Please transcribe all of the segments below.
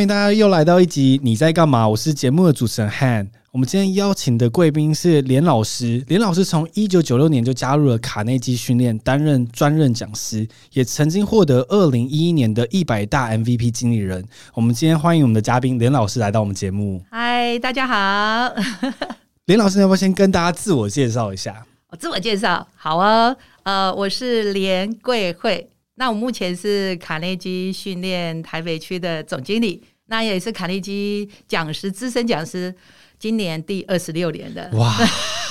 欢迎大家又来到一集你在干嘛？我是节目的主持人 Han。我们今天邀请的贵宾是连老师。连老师从一九九六年就加入了卡内基训练，担任专任讲师，也曾经获得二零一一年的一百大 MVP 经理人。我们今天欢迎我们的嘉宾连老师来到我们节目。嗨，大家好。连老师，要不要先跟大家自我介绍一下？我自我介绍，好啊。呃，我是连桂慧。那我目前是卡内基训练台北区的总经理，那也是卡内基讲师、资深讲师，今年第二十六年的。哇，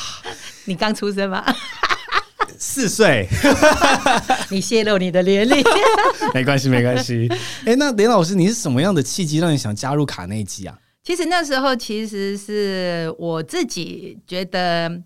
你刚出生吗？四岁。你泄露你的年龄？没关系，没关系。哎，那林老师，你是什么样的契机让你想加入卡内基啊？其实那时候其实是我自己觉得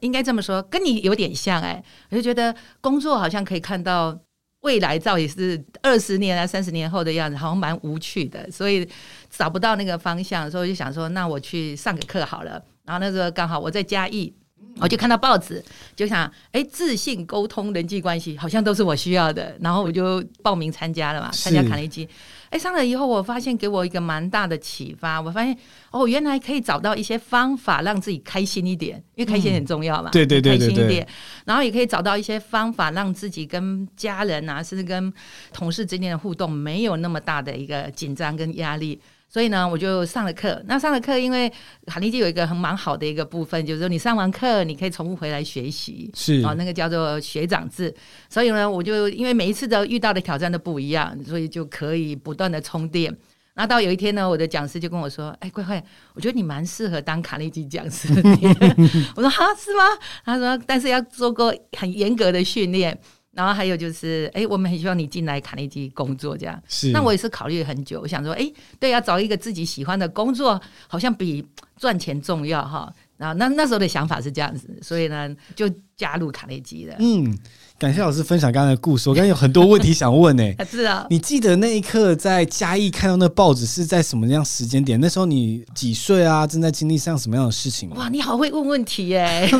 应该这么说，跟你有点像哎、欸，我就觉得工作好像可以看到。未来照也是二十年啊，三十年后的样子，好像蛮无趣的，所以找不到那个方向，所以我就想说，那我去上个课好了。然后那时候刚好我在嘉义，我就看到报纸，就想，哎、欸，自信、沟通、人际关系，好像都是我需要的，然后我就报名参加了嘛，参加卡内基。哎，上了以后，我发现给我一个蛮大的启发。我发现哦，原来可以找到一些方法让自己开心一点，因为开心很重要嘛。对对对，开心一点。然后也可以找到一些方法让自己跟家人啊，甚至跟同事之间的互动没有那么大的一个紧张跟压力。所以呢，我就上了课。那上了课，因为卡内基有一个很蛮好的一个部分，就是说你上完课，你可以重复回来学习，是啊，那个叫做学长制。所以呢，我就因为每一次的遇到的挑战都不一样，所以就可以不断的充电。那到有一天呢，我的讲师就跟我说：“哎，乖乖，我觉得你蛮适合当卡内基讲师的。”我说：“哈，是吗？”他说：“但是要做过很严格的训练。”然后还有就是，哎，我们很希望你进来卡内基工作，这样。是。那我也是考虑了很久，我想说，哎，对，要找一个自己喜欢的工作，好像比赚钱重要哈。然后那那时候的想法是这样子，所以呢，就加入卡内基的。嗯。感谢老师分享刚才的故事，我刚才有很多问题想问呢、欸。是啊，你记得那一刻在嘉义看到那报纸是在什么样时间点？那时候你几岁啊？正在经历上什么样的事情？哇，你好会问问题耶、欸！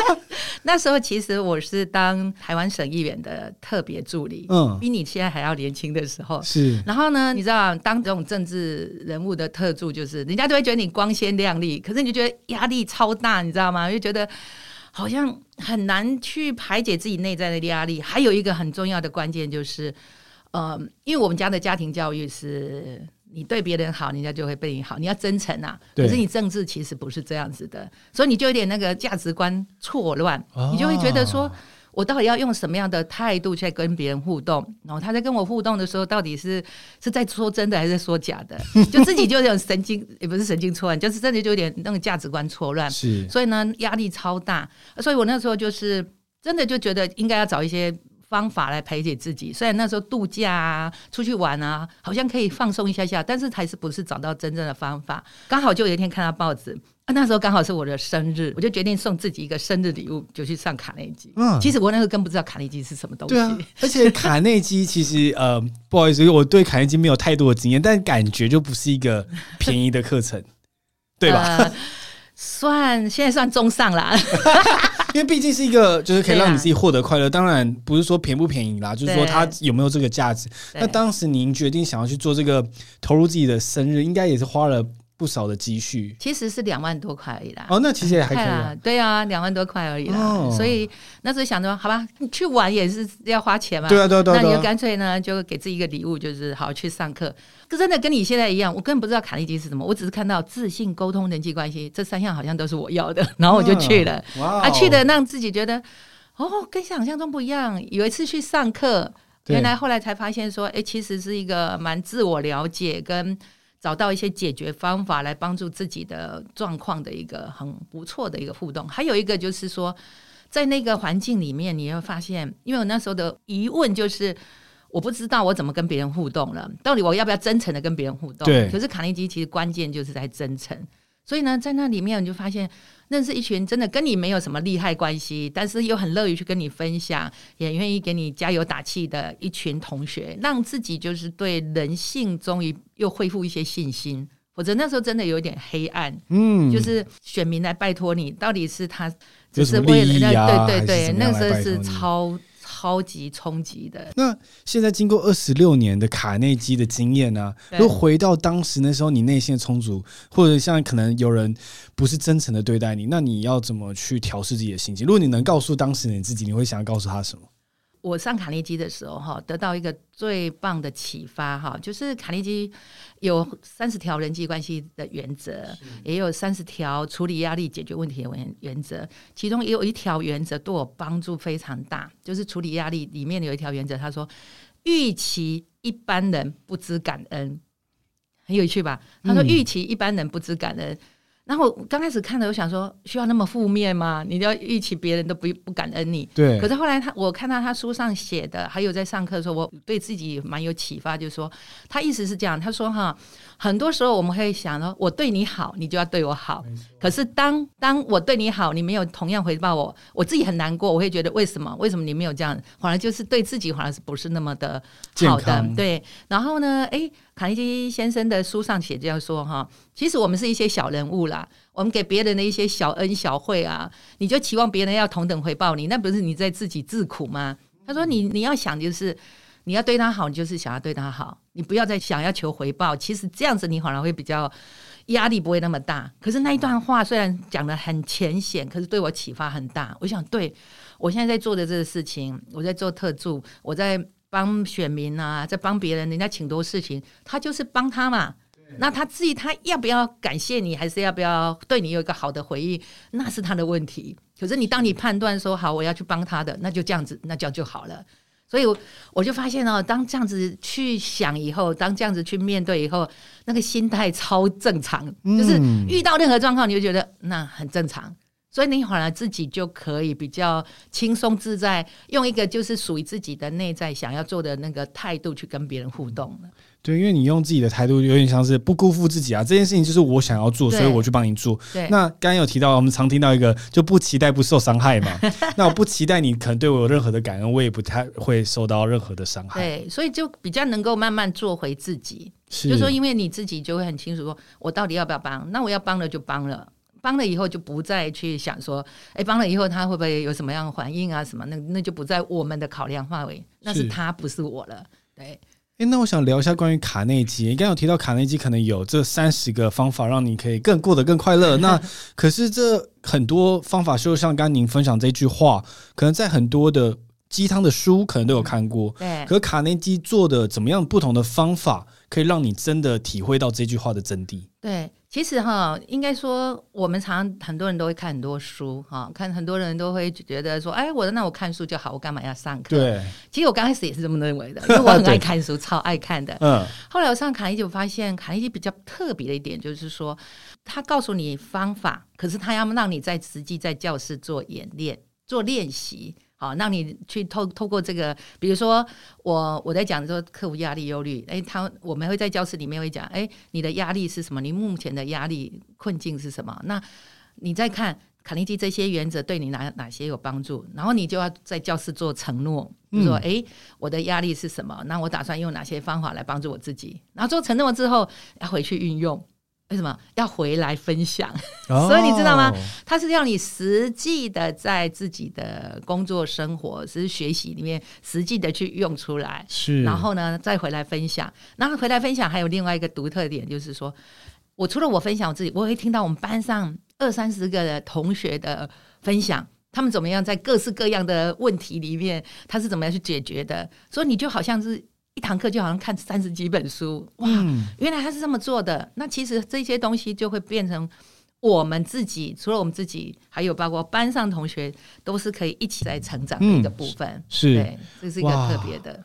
那时候其实我是当台湾省议员的特别助理，嗯，比你现在还要年轻的时候。是，然后呢，你知道当这种政治人物的特助，就是人家都会觉得你光鲜亮丽，可是你就觉得压力超大，你知道吗？就觉得。好像很难去排解自己内在的压力，还有一个很重要的关键就是，呃，因为我们家的家庭教育是，你对别人好，人家就会对你好，你要真诚啊。可是你政治其实不是这样子的，所以你就有点那个价值观错乱，哦，你就会觉得说。我到底要用什么样的态度去跟别人互动？然后他在跟我互动的时候，到底是是在说真的还是在说假的？就自己就有点神经，也不是神经错乱，就是真的就有点那个价值观错乱。是，所以呢，压力超大。所以我那时候就是真的就觉得应该要找一些方法来排解自己。虽然那时候度假啊、出去玩啊，好像可以放松一下下，但是还是不是找到真正的方法。刚好就有一天看到报纸。啊，那时候刚好是我的生日，我就决定送自己一个生日礼物，就去上卡内基。嗯，其实我那时候更不知道卡内基是什么东西。对啊，而且卡内基其实呃，不好意思，我对卡内基没有太多的经验，但感觉就不是一个便宜的课程，对吧？呃、算现在算中上啦，因为毕竟是一个就是可以让你自己获得快乐，当然不是说便不便宜啦，就是说它有没有这个价值。那当时您决定想要去做这个投入自己的生日，应该也是花了。不少的积蓄，其实是两万多块而已啦。哦，那其实也还可以啊。对啊，两万多块而已啦。哦、所以那时候想着，好吧，你去玩也是要花钱嘛。对啊，对啊，对啊。那你就干脆呢，就给自己一个礼物，就是好好去上课。可真的跟你现在一样，我根本不知道卡内基是什么，我只是看到自信、沟通、人际关系这三项好像都是我要的，然后我就去了。哇、哦！啊，去的让自己觉得哦，跟想象中不一样。有一次去上课，原来后来才发现说，哎，其实是一个蛮自我了解跟。找到一些解决方法来帮助自己的状况的一个很不错的一个互动，还有一个就是说，在那个环境里面，你会发现，因为我那时候的疑问就是，我不知道我怎么跟别人互动了，到底我要不要真诚的跟别人互动？对。可是卡内基其实关键就是在真诚。所以呢，在那里面你就发现，认识一群真的跟你没有什么利害关系，但是又很乐于去跟你分享，也愿意给你加油打气的一群同学，让自己就是对人性终于又恢复一些信心。否则那时候真的有点黑暗，嗯，就是选民来拜托你，到底是他只是为了、啊、对对对，那时候是超。超级冲击的。那现在经过二十六年的卡内基的经验呢、啊？如果回到当时那时候，你内心的充足，或者像可能有人不是真诚的对待你，那你要怎么去调试自己的心情？如果你能告诉当时的你自己，你会想要告诉他什么？我上卡内基的时候，哈，得到一个最棒的启发，哈，就是卡内基有三十条人际关系的原则，也有三十条处理压力、解决问题的原原则，其中也有一条原则对我帮助非常大，就是处理压力里面有一条原则，他说：预期一般人不知感恩，很有趣吧？他说：预期一般人不知感恩。嗯然后刚开始看的，我想说，需要那么负面吗？你要预期别人都不不感恩你。对。可是后来他，我看到他书上写的，还有在上课的时候，我对自己蛮有启发，就是说，他意思是这样，他说哈，很多时候我们会想说，我对你好，你就要对我好。可是当当我对你好，你没有同样回报我，我自己很难过，我会觉得为什么？为什么你没有这样？反而就是对自己反而是不是那么的好的？对。然后呢，诶。卡内基先生的书上写这样说哈，其实我们是一些小人物啦，我们给别人的一些小恩小惠啊，你就期望别人要同等回报你，那不是你在自己自苦吗？他说你你要想就是你要对他好，你就是想要对他好，你不要再想要求回报，其实这样子你反而会比较压力不会那么大。可是那一段话虽然讲的很浅显，可是对我启发很大。我想对我现在在做的这个事情，我在做特助，我在。帮选民啊，在帮别人，人家请多事情，他就是帮他嘛。那他至于他要不要感谢你，还是要不要对你有一个好的回应，那是他的问题。可是你当你判断说好，我要去帮他的，那就这样子，那这样就好了。所以我就发现哦，当这样子去想以后，当这样子去面对以后，那个心态超正常，就是遇到任何状况，你就觉得那很正常。所以你反而自己就可以比较轻松自在，用一个就是属于自己的内在想要做的那个态度去跟别人互动了。对，因为你用自己的态度，有点像是不辜负自己啊。这件事情就是我想要做，所以我去帮你做。对。那刚刚有提到，我们常听到一个就不期待不受伤害嘛。那我不期待你可能对我有任何的感恩，我也不太会受到任何的伤害。对，所以就比较能够慢慢做回自己。是。就是说，因为你自己就会很清楚说，我到底要不要帮？那我要帮了就帮了。帮了以后就不再去想说，哎，帮了以后他会不会有什么样的反应啊？什么那那就不在我们的考量范围，那是他不是我了。对，哎，那我想聊一下关于卡内基。你刚刚有提到卡内基可能有这三十个方法让你可以更过得更快乐。那 可是这很多方法，就像刚刚您分享这句话，可能在很多的鸡汤的书可能都有看过。对，可是卡内基做的怎么样不同的方法，可以让你真的体会到这句话的真谛？对。其实哈，应该说我们常常很多人都会看很多书哈，看很多人都会觉得说，哎，我那我看书就好，我干嘛要上课？对，其实我刚开始也是这么认为的，因为我很爱看书，超爱看的。嗯，后来我上卡内基，我发现卡内基比较特别的一点就是说，他告诉你方法，可是他要让你在实际在教室做演练、做练习。好，让你去透透过这个，比如说我我在讲说克服压力、忧虑，哎，他我们会在教室里面会讲，哎，你的压力是什么？你目前的压力困境是什么？那你再看卡内基这些原则对你哪哪些有帮助？然后你就要在教室做承诺，就说，哎，我的压力是什么？那我打算用哪些方法来帮助我自己？然后做承诺之后要回去运用。为什么要回来分享？哦、所以你知道吗？他是要你实际的在自己的工作、生活、是学习里面实际的去用出来，是，然后呢再回来分享。然后回来分享还有另外一个独特点，就是说我除了我分享我自己，我会听到我们班上二三十个的同学的分享，他们怎么样在各式各样的问题里面，他是怎么样去解决的。所以你就好像是。一堂课就好像看三十几本书，哇！原来他是这么做的。那其实这些东西就会变成我们自己，除了我们自己，还有包括班上同学，都是可以一起来成长的一个部分。嗯、是，对，这是一个特别的。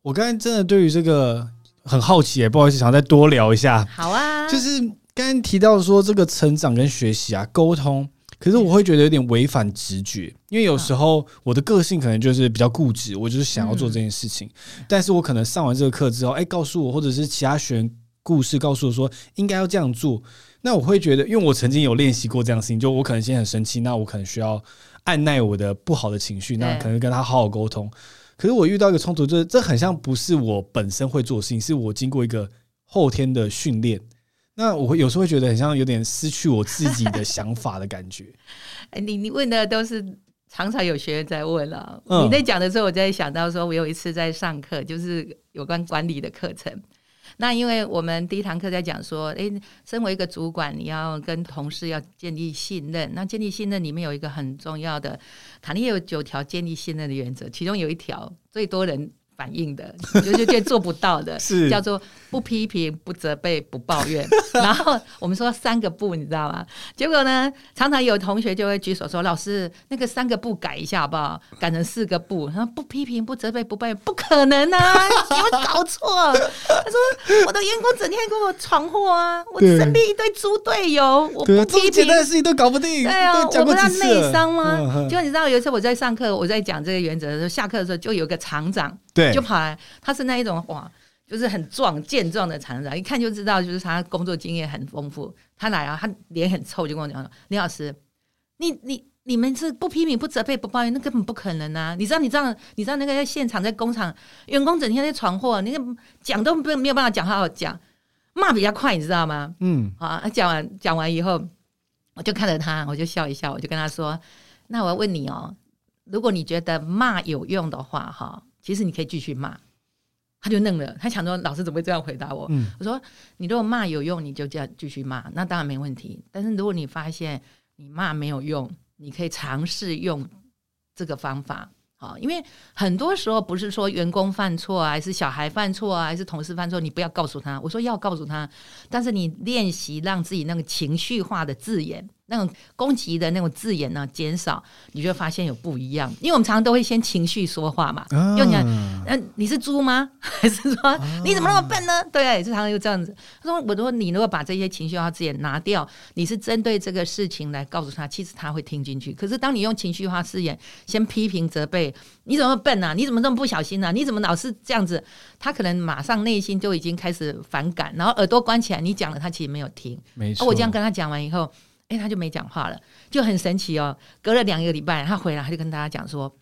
我刚才真的对于这个很好奇，不好意思，想再多聊一下。好啊，就是刚刚提到说这个成长跟学习啊，沟通。可是我会觉得有点违反直觉，因为有时候我的个性可能就是比较固执，我就是想要做这件事情。但是我可能上完这个课之后，哎，告诉我，或者是其他学员故事告诉我说应该要这样做，那我会觉得，因为我曾经有练习过这样的事情，就我可能现在很生气，那我可能需要按耐我的不好的情绪，那可能跟他好好沟通。可是我遇到一个冲突，就是这很像不是我本身会做的事情，是我经过一个后天的训练。那我会有时候会觉得很像有点失去我自己的想法的感觉。哎，你你问的都是常常有学员在问了，嗯、你在讲的时候，我在想到说，我有一次在上课，就是有关管理的课程。那因为我们第一堂课在讲说，诶，身为一个主管，你要跟同事要建立信任。那建立信任里面有一个很重要的，卡尼有九条建立信任的原则，其中有一条最多人反应的，就就做不到的，是叫做不批评、不责备、不抱怨。然后我们说三个不，你知道吗？结果呢，常常有同学就会举手说：“老师，那个三个不改一下好不好？改成四个不。”他说不批评、不责备、不抱怨，不可能啊！你们搞错。他说：“我的员工整天给我闯祸啊，我身边一堆猪队友，我不批评，的事情都搞不定。”对啊，我不知道内伤吗？就你知道，有一次我在上课，我在讲这个原则的时候，下课的时候就有个厂长。对，就跑来，他是那一种哇，就是很壮健壮的厂长，一看就知道，就是他工作经验很丰富。他来啊，他脸很臭，就跟我讲说：“李老师，你你你们是不批评、不责备、不抱怨，那根本不可能啊！你知道，你知道，你知道那个在现场在工厂，员工整天在闯祸，你讲都没没有办法讲好好讲，骂比较快，你知道吗？嗯，啊，讲完讲完以后，我就看着他，我就笑一笑，我就跟他说：那我要问你哦，如果你觉得骂有用的话，哈。”其实你可以继续骂，他就愣了，他想说老师怎么会这样回答我？嗯、我说你如果骂有用，你就这样继续骂，那当然没问题。但是如果你发现你骂没有用，你可以尝试用这个方法。好，因为很多时候不是说员工犯错啊，还是小孩犯错啊，还是同事犯错，你不要告诉他。我说要告诉他，但是你练习让自己那个情绪化的字眼。那种攻击的那种字眼呢，减少，你就会发现有不一样。因为我们常常都会先情绪说话嘛，用你看，嗯，你是猪吗？还是说你怎么那么笨呢？对，也是常常就这样子。他说：“我说你如果把这些情绪化字眼拿掉，你是针对这个事情来告诉他，其实他会听进去。可是当你用情绪化字眼先批评责备，你怎么笨啊？你怎么这么不小心啊？你怎么老是这样子？他可能马上内心就已经开始反感，然后耳朵关起来。你讲了，他其实没有听。没错。我这样跟他讲完以后。哎，他就没讲话了，就很神奇哦。隔了两个礼拜，他回来，他就跟大家讲说：“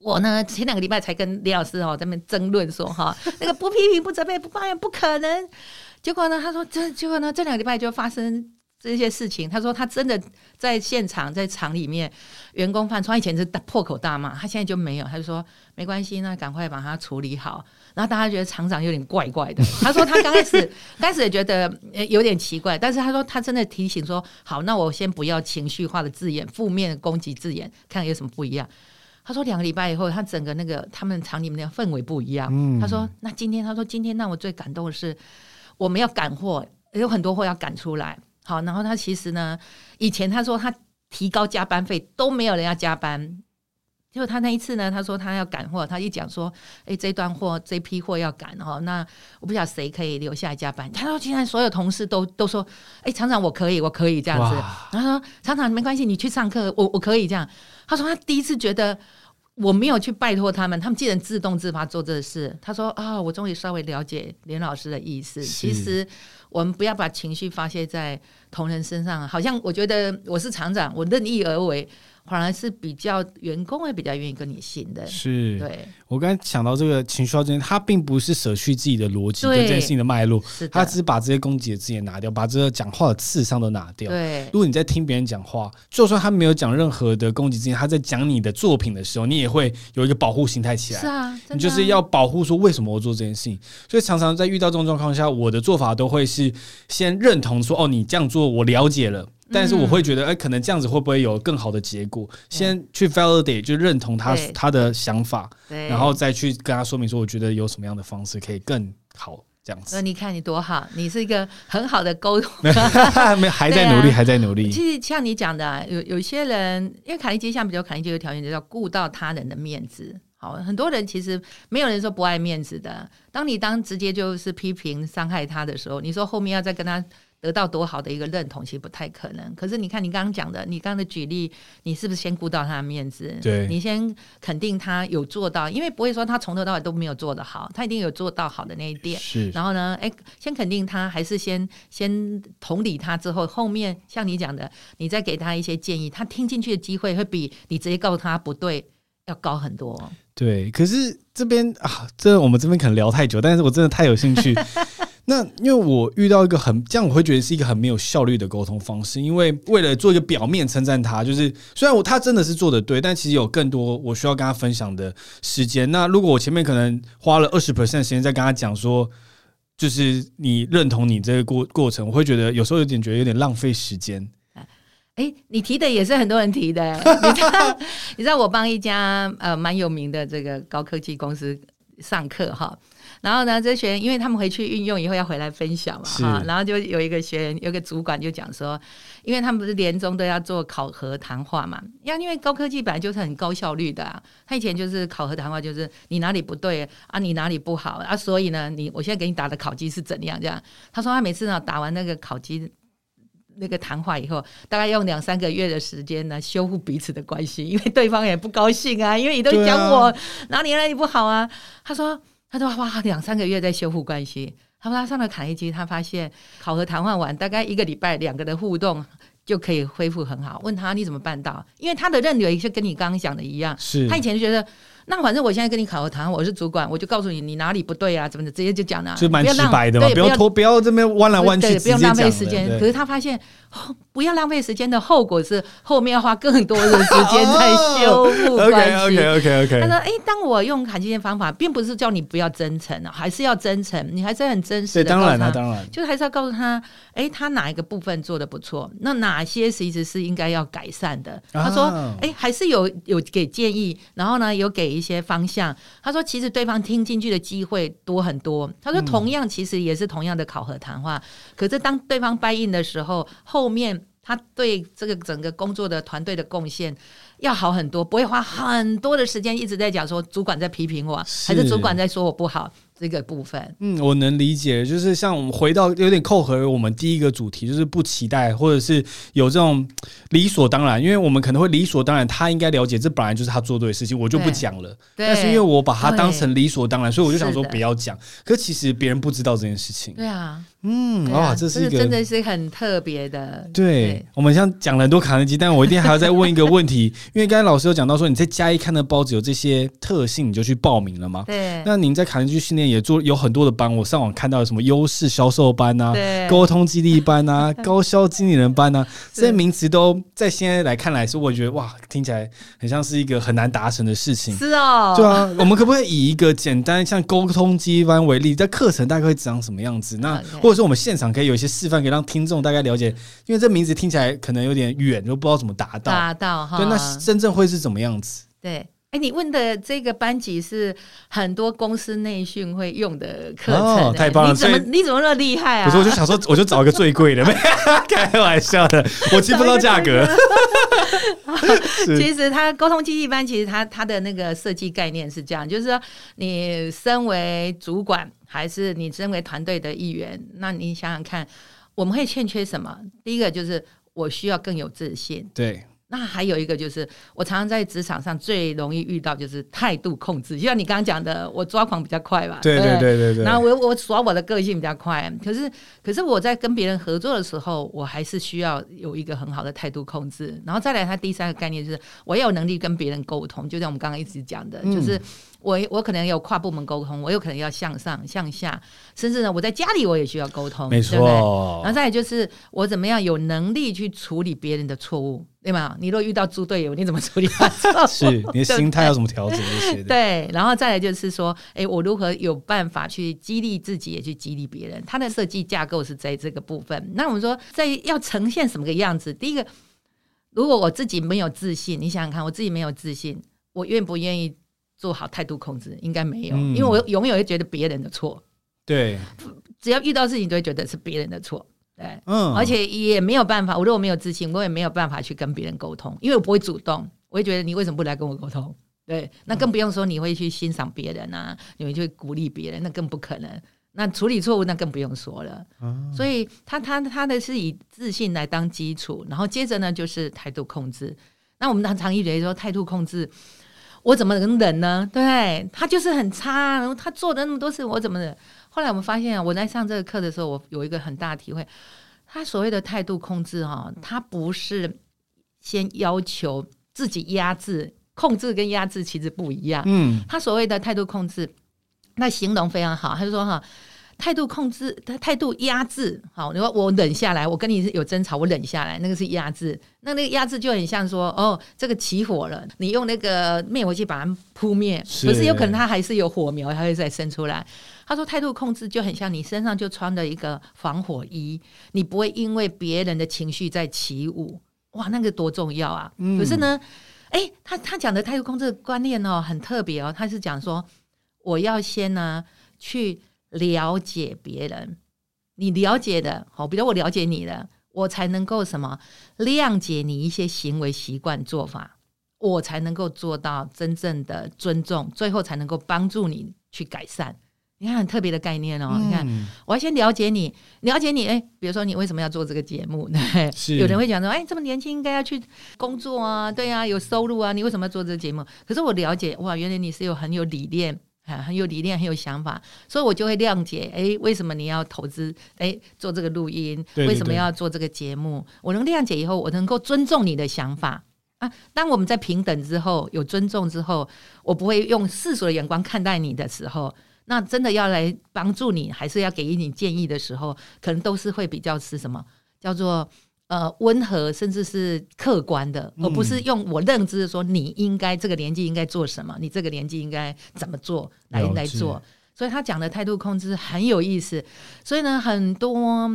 我呢，前两个礼拜才跟李老师哦在那边争论说哈，那个不批评、不责备、不抱怨，不可能。结果呢，他说这结果呢，这两个礼拜就发生这些事情。他说他真的在现场，在厂里面，员工犯错，以前是破口大骂，他现在就没有，他就说没关系，那赶快把它处理好。”然后大家觉得厂长有点怪怪的。他说他刚开始开始也觉得有点奇怪，但是他说他真的提醒说好，那我先不要情绪化的字眼、负面的攻击字眼，看有什么不一样。他说两个礼拜以后，他整个那个他们厂里面的氛围不一样。嗯、他说那今天他说今天让我最感动的是我们要赶货，有很多货要赶出来。好，然后他其实呢，以前他说他提高加班费都没有人要加班。结果他那一次呢，他说他要赶货，他一讲说，哎，这段货这批货要赶哈，那我不晓得谁可以留下来加班。他说现在所有同事都都说，哎，厂长我可以，我可以这样子。哇然后说厂长没关系，你去上课，我我可以这样。他说他第一次觉得我没有去拜托他们，他们竟然自动自发做这事。他说啊，我终于稍微了解连老师的意思。其实我们不要把情绪发泄在同仁身上，好像我觉得我是厂长，我任意而为。反而是比较员工会比较愿意跟你信的，是对。我刚才想到这个情绪化之间，他并不是舍去自己的逻辑跟这件事情的脉络，他只是把这些攻击的字眼拿掉，把这个讲话的刺伤都拿掉。对，如果你在听别人讲话，就算他没有讲任何的攻击字眼，他在讲你的作品的时候，你也会有一个保护心态起来。是啊，你就是要保护说为什么我做这件事情。所以常常在遇到这种状况下，我的做法都会是先认同说，哦，你这样做我了解了。但是我会觉得，哎、欸，可能这样子会不会有更好的结果？嗯、先去 validate 就认同他他的想法，对然后再去跟他说明说，我觉得有什么样的方式可以更好这样子。那你看你多好，你是一个很好的沟通，没 还在努力，啊、还在努力。其实像你讲的、啊，有有些人，因为卡利基像比较卡利基有条件，就叫顾到他人的面子。好，很多人其实没有人说不爱面子的。当你当直接就是批评伤害他的时候，你说后面要再跟他。得到多好的一个认同，其实不太可能。可是你看，你刚刚讲的，你刚刚的举例，你是不是先顾到他的面子？对，你先肯定他有做到，因为不会说他从头到尾都没有做得好，他一定有做到好的那一点。是，然后呢，哎，先肯定他，还是先先同理他之后，后面像你讲的，你再给他一些建议，他听进去的机会会比你直接告诉他不对要高很多。对，可是这边啊，这我们这边可能聊太久，但是我真的太有兴趣。那因为我遇到一个很这样，我会觉得是一个很没有效率的沟通方式。因为为了做一个表面称赞他，就是虽然我他真的是做的对，但其实有更多我需要跟他分享的时间。那如果我前面可能花了二十 percent 时间在跟他讲说，就是你认同你这个过过程，我会觉得有时候有点觉得有点浪费时间。哎、欸，你提的也是很多人提的，你知道？你知道我帮一家呃蛮有名的这个高科技公司上课哈。然后呢，这学员因为他们回去运用以后要回来分享嘛，哈，然后就有一个学员，有个主管就讲说，因为他们不是年终都要做考核谈话嘛，要因为高科技本来就是很高效率的，啊，他以前就是考核谈话，就是你哪里不对啊，你哪里不好啊，所以呢，你我现在给你打的考绩是怎样这样？他说他每次呢打完那个考绩那个谈话以后，大概用两三个月的时间呢修复彼此的关系，因为对方也不高兴啊，因为你都讲我哪里哪里不好啊，他说。他都花两三个月在修复关系。他说他上了卡内基，他发现考核谈话完，大概一个礼拜，两个的互动就可以恢复很好。问他你怎么办到？因为他的认为是跟你刚刚讲的一样，是他以前就觉得。那反正我现在跟你考核谈，我是主管，我就告诉你你哪里不对啊，怎么的，直接就讲了，就蛮直白的嘛，不要拖，不要这边弯来弯去，不要浪费时间。可是他发现，不要浪费时间的后果是后面要花更多的时间在修复 关系。OK OK OK OK。他说：“哎，当我用卡基线方法，并不是叫你不要真诚啊，还是要真诚，你还是很真实的。当然了，当然，就还是要告诉他，哎，他哪一个部分做的不错，那哪些其实是应该要改善的。他说：哎，还是有有给建议，然后呢，有给一些方向。”他说：“其实对方听进去的机会多很多。”他说：“同样，其实也是同样的考核谈话，嗯、可是当对方 buy in 的时候，后面他对这个整个工作的团队的贡献要好很多，不会花很多的时间一直在讲说主管在批评我，还是主管在说我不好。”这个部分，嗯，我能理解，就是像我们回到有点扣合我们第一个主题，就是不期待，或者是有这种理所当然，因为我们可能会理所当然，他应该了解这本来就是他做对的事情，我就不讲了。但是因为我把它当成理所当然，所以我就想说不要讲。可其实别人不知道这件事情。对啊，嗯，哇，这是一个真的是很特别的。对，我们像讲了很多卡内基，但我一定还要再问一个问题，因为刚才老师有讲到说，你在嘉义看的包子有这些特性，你就去报名了嘛？对。那您在卡内基训练也做有很多的班，我上网看到什么优势销售班啊，沟通激励班啊，高销经理人班啊，这些名词都在现在来看来是，我觉得哇，听起来很像是一个很难达成的事情。是哦，对啊，我们可不可以以一个简单像沟通激励班为例，在课程大概会长什么样子？那或者是我们现场可以有一些示范，可以让听众大概了解，因为这名字听起来可能有点远，就不知道怎么达到。达到哈，对，那真正会是怎么样子？对。哎，你问的这个班级是很多公司内训会用的课程，哦，太棒了！你怎么你怎么那么厉害啊？不是，我就想说，我就找一个最贵的，开玩笑的，我记不到价格。其实他沟通激励班，其实他他的那个设计概念是这样，就是说，你身为主管，还是你身为团队的一员，那你想想看，我们会欠缺什么？第一个就是我需要更有自信。对。那还有一个就是，我常常在职场上最容易遇到就是态度控制，就像你刚刚讲的，我抓狂比较快吧？对对对对对。然后我我耍我的个性比较快，可是可是我在跟别人合作的时候，我还是需要有一个很好的态度控制。然后再来，他第三个概念就是，我要有能力跟别人沟通，就像我们刚刚一直讲的，嗯、就是。我我可能有跨部门沟通，我有可能要向上向下，甚至呢，我在家里我也需要沟通，没错。然后再来就是我怎么样有能力去处理别人的错误，对吗？你如果遇到猪队友，你怎么处理他？是 你的心态要怎么调整这些的？对，然后再来就是说，哎，我如何有办法去激励自己，也去激励别人？他的设计架构是在这个部分。那我们说，在要呈现什么个样子？第一个，如果我自己没有自信，你想想看，我自己没有自信，我愿不愿意？做好态度控制应该没有，嗯、因为我永远会觉得别人的错。对，只要遇到事情就会觉得是别人的错。对，嗯，而且也没有办法。我如果没有自信，我也没有办法去跟别人沟通，因为我不会主动。我会觉得你为什么不来跟我沟通？对，那更不用说你会去欣赏别人啊，你会去鼓励别人，那更不可能。那处理错误那更不用说了。嗯、所以他他他的是以自信来当基础，然后接着呢就是态度控制。那我们常常以为说态度控制。我怎么能忍呢？对，他就是很差，然后他做的那么多事，我怎么忍？后来我们发现啊，我在上这个课的时候，我有一个很大的体会。他所谓的态度控制哈，他不是先要求自己压制，控制跟压制其实不一样。嗯，他所谓的态度控制，那形容非常好，他就说哈，态度控制，他态度压制。好，你说我忍下来，我跟你有争吵，我忍下来，那个是压制。那那个压制就很像说，哦，这个起火了，你用那个灭火器把它扑灭，可是有可能它还是有火苗，它会再生出来。他说态度控制就很像你身上就穿了一个防火衣，你不会因为别人的情绪在起舞。哇，那个多重要啊！嗯、可是呢，哎、欸，他他讲的态度控制的观念哦，很特别哦。他是讲说，我要先呢去了解别人，你了解的，好，比如我了解你了，我才能够什么谅解你一些行为习惯做法，我才能够做到真正的尊重，最后才能够帮助你去改善。你看很特别的概念哦，嗯、你看，我要先了解你，了解你，哎，比如说你为什么要做这个节目对？是有人会讲说，哎，这么年轻应该要去工作啊，对啊，有收入啊，你为什么要做这个节目？可是我了解，哇，原来你是有很有理念，很有理念，很有想法，所以我就会谅解，哎，为什么你要投资？哎，做这个录音，为什么要做这个节目？我能谅解以后，我能够尊重你的想法啊。当我们在平等之后，有尊重之后，我不会用世俗的眼光看待你的时候。那真的要来帮助你，还是要给予你建议的时候，可能都是会比较是什么叫做呃温和，甚至是客观的，而不是用我认知说你应该这个年纪应该做什么，你这个年纪应该怎么做来来做。所以他讲的态度控制很有意思。所以呢，很多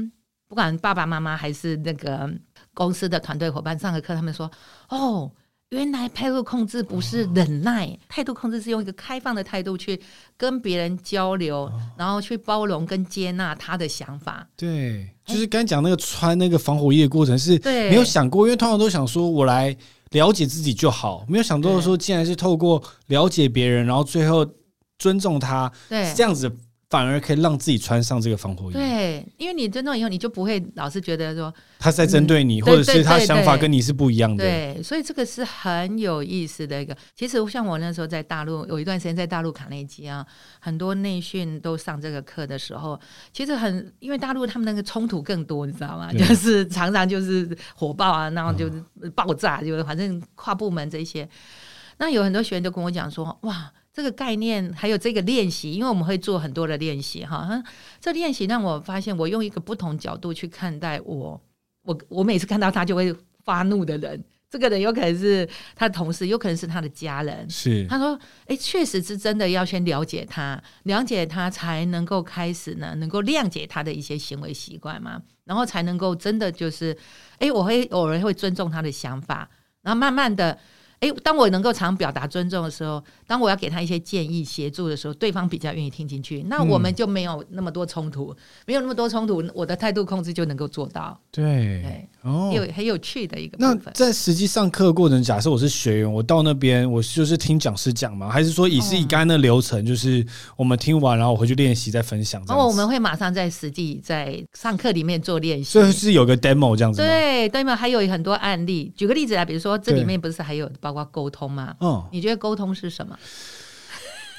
不管爸爸妈妈还是那个公司的团队伙伴上个课，他们说哦。原来态度控制不是忍耐，态、哦、度控制是用一个开放的态度去跟别人交流，哦、然后去包容跟接纳他的想法。对，就是刚才讲那个穿那个防火衣的过程是没有想过，因为通常都想说我来了解自己就好，没有想到说竟然是透过了解别人，然后最后尊重他，对，是这样子。反而可以让自己穿上这个防火衣。对，因为你尊重以后，你就不会老是觉得说他在针对你，嗯、或者是他想法跟你是不一样的。对，所以这个是很有意思的一个。其实像我那时候在大陆有一段时间在大陆卡内基啊，很多内训都上这个课的时候，其实很因为大陆他们那个冲突更多，你知道吗？就是常常就是火爆啊，然后就是爆炸，就是反正跨部门这些。那有很多学员都跟我讲说，哇。这个概念还有这个练习，因为我们会做很多的练习哈。这练习让我发现，我用一个不同角度去看待我，我我每次看到他就会发怒的人，这个人有可能是他的同事，有可能是他的家人。是他说，哎，确实是真的要先了解他，了解他才能够开始呢，能够谅解他的一些行为习惯嘛，然后才能够真的就是，哎，我会偶尔会尊重他的想法，然后慢慢的。诶，当我能够常表达尊重的时候，当我要给他一些建议、协助的时候，对方比较愿意听进去，那我们就没有那么多冲突，嗯、没有那么多冲突，我的态度控制就能够做到。对，对哦，有很有趣的一个部分。那在实际上课的过程，假设我是学员，我到那边，我就是听讲师讲吗？还是说以是以刚才的流程，就是我们听完，然后我回去练习再分享？哦、我们会马上在实际在上课里面做练习，所以是有个 demo 这样子。对，demo 还有很多案例。举个例子啊，比如说这里面不是还有。包括沟通吗？嗯，你觉得沟通是什么？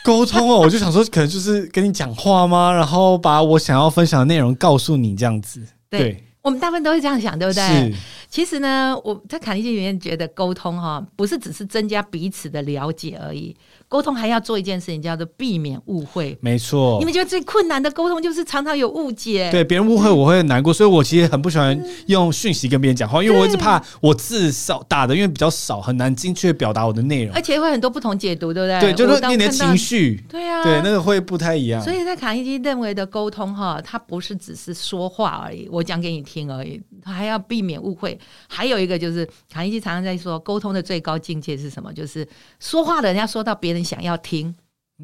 沟通哦，我就想说，可能就是跟你讲话吗？然后把我想要分享的内容告诉你，这样子。对，对我们大部分都会这样想，对不对？是。其实呢，我在卡尼基里面觉得沟通哈，不是只是增加彼此的了解而已。沟通还要做一件事情，叫做避免误会。没错，你们觉得最困难的沟通就是常常有误解。对，别人误会我会很难过，所以我其实很不喜欢用讯息跟别人讲话，因为我一直怕我字少打的，因为比较少，很难精确表达我的内容，而且会很多不同解读，对不对？对，就是你的情绪。对啊，对，那个会不太一样。所以在卡内基认为的沟通哈，它不是只是说话而已，我讲给你听而已，它还要避免误会。还有一个就是卡内基常常在说，沟通的最高境界是什么？就是说话的人要说到别人想要听。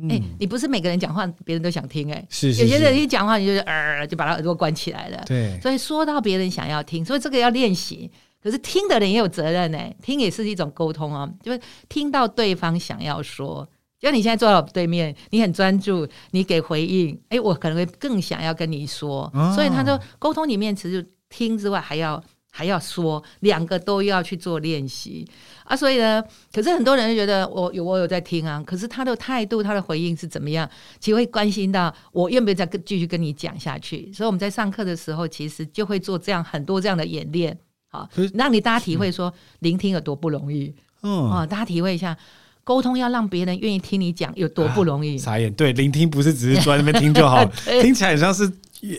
哎、欸，你不是每个人讲话，别人都想听哎、欸。是，是，是，有些人一讲话，你就是呃，就把他耳朵关起来了。对，所以说到别人想要听，所以这个要练习。可是听的人也有责任呢、欸，听也是一种沟通啊。就是听到对方想要说，就你现在坐在我对面，你很专注，你给回应，哎、欸，我可能会更想要跟你说。哦、所以他说，沟通里面其实听之外，还要还要说，两个都要去做练习。啊，所以呢，可是很多人觉得我有我有在听啊，可是他的态度、他的回应是怎么样？其实会关心到我愿不愿意再跟继续跟你讲下去。所以我们在上课的时候，其实就会做这样很多这样的演练，好，让你大家体会说聆听有多不容易。嗯，大家体会一下，沟通要让别人愿意听你讲，有多不容易？啊、傻眼，对，聆听不是只是坐在那边听就好，听起来像是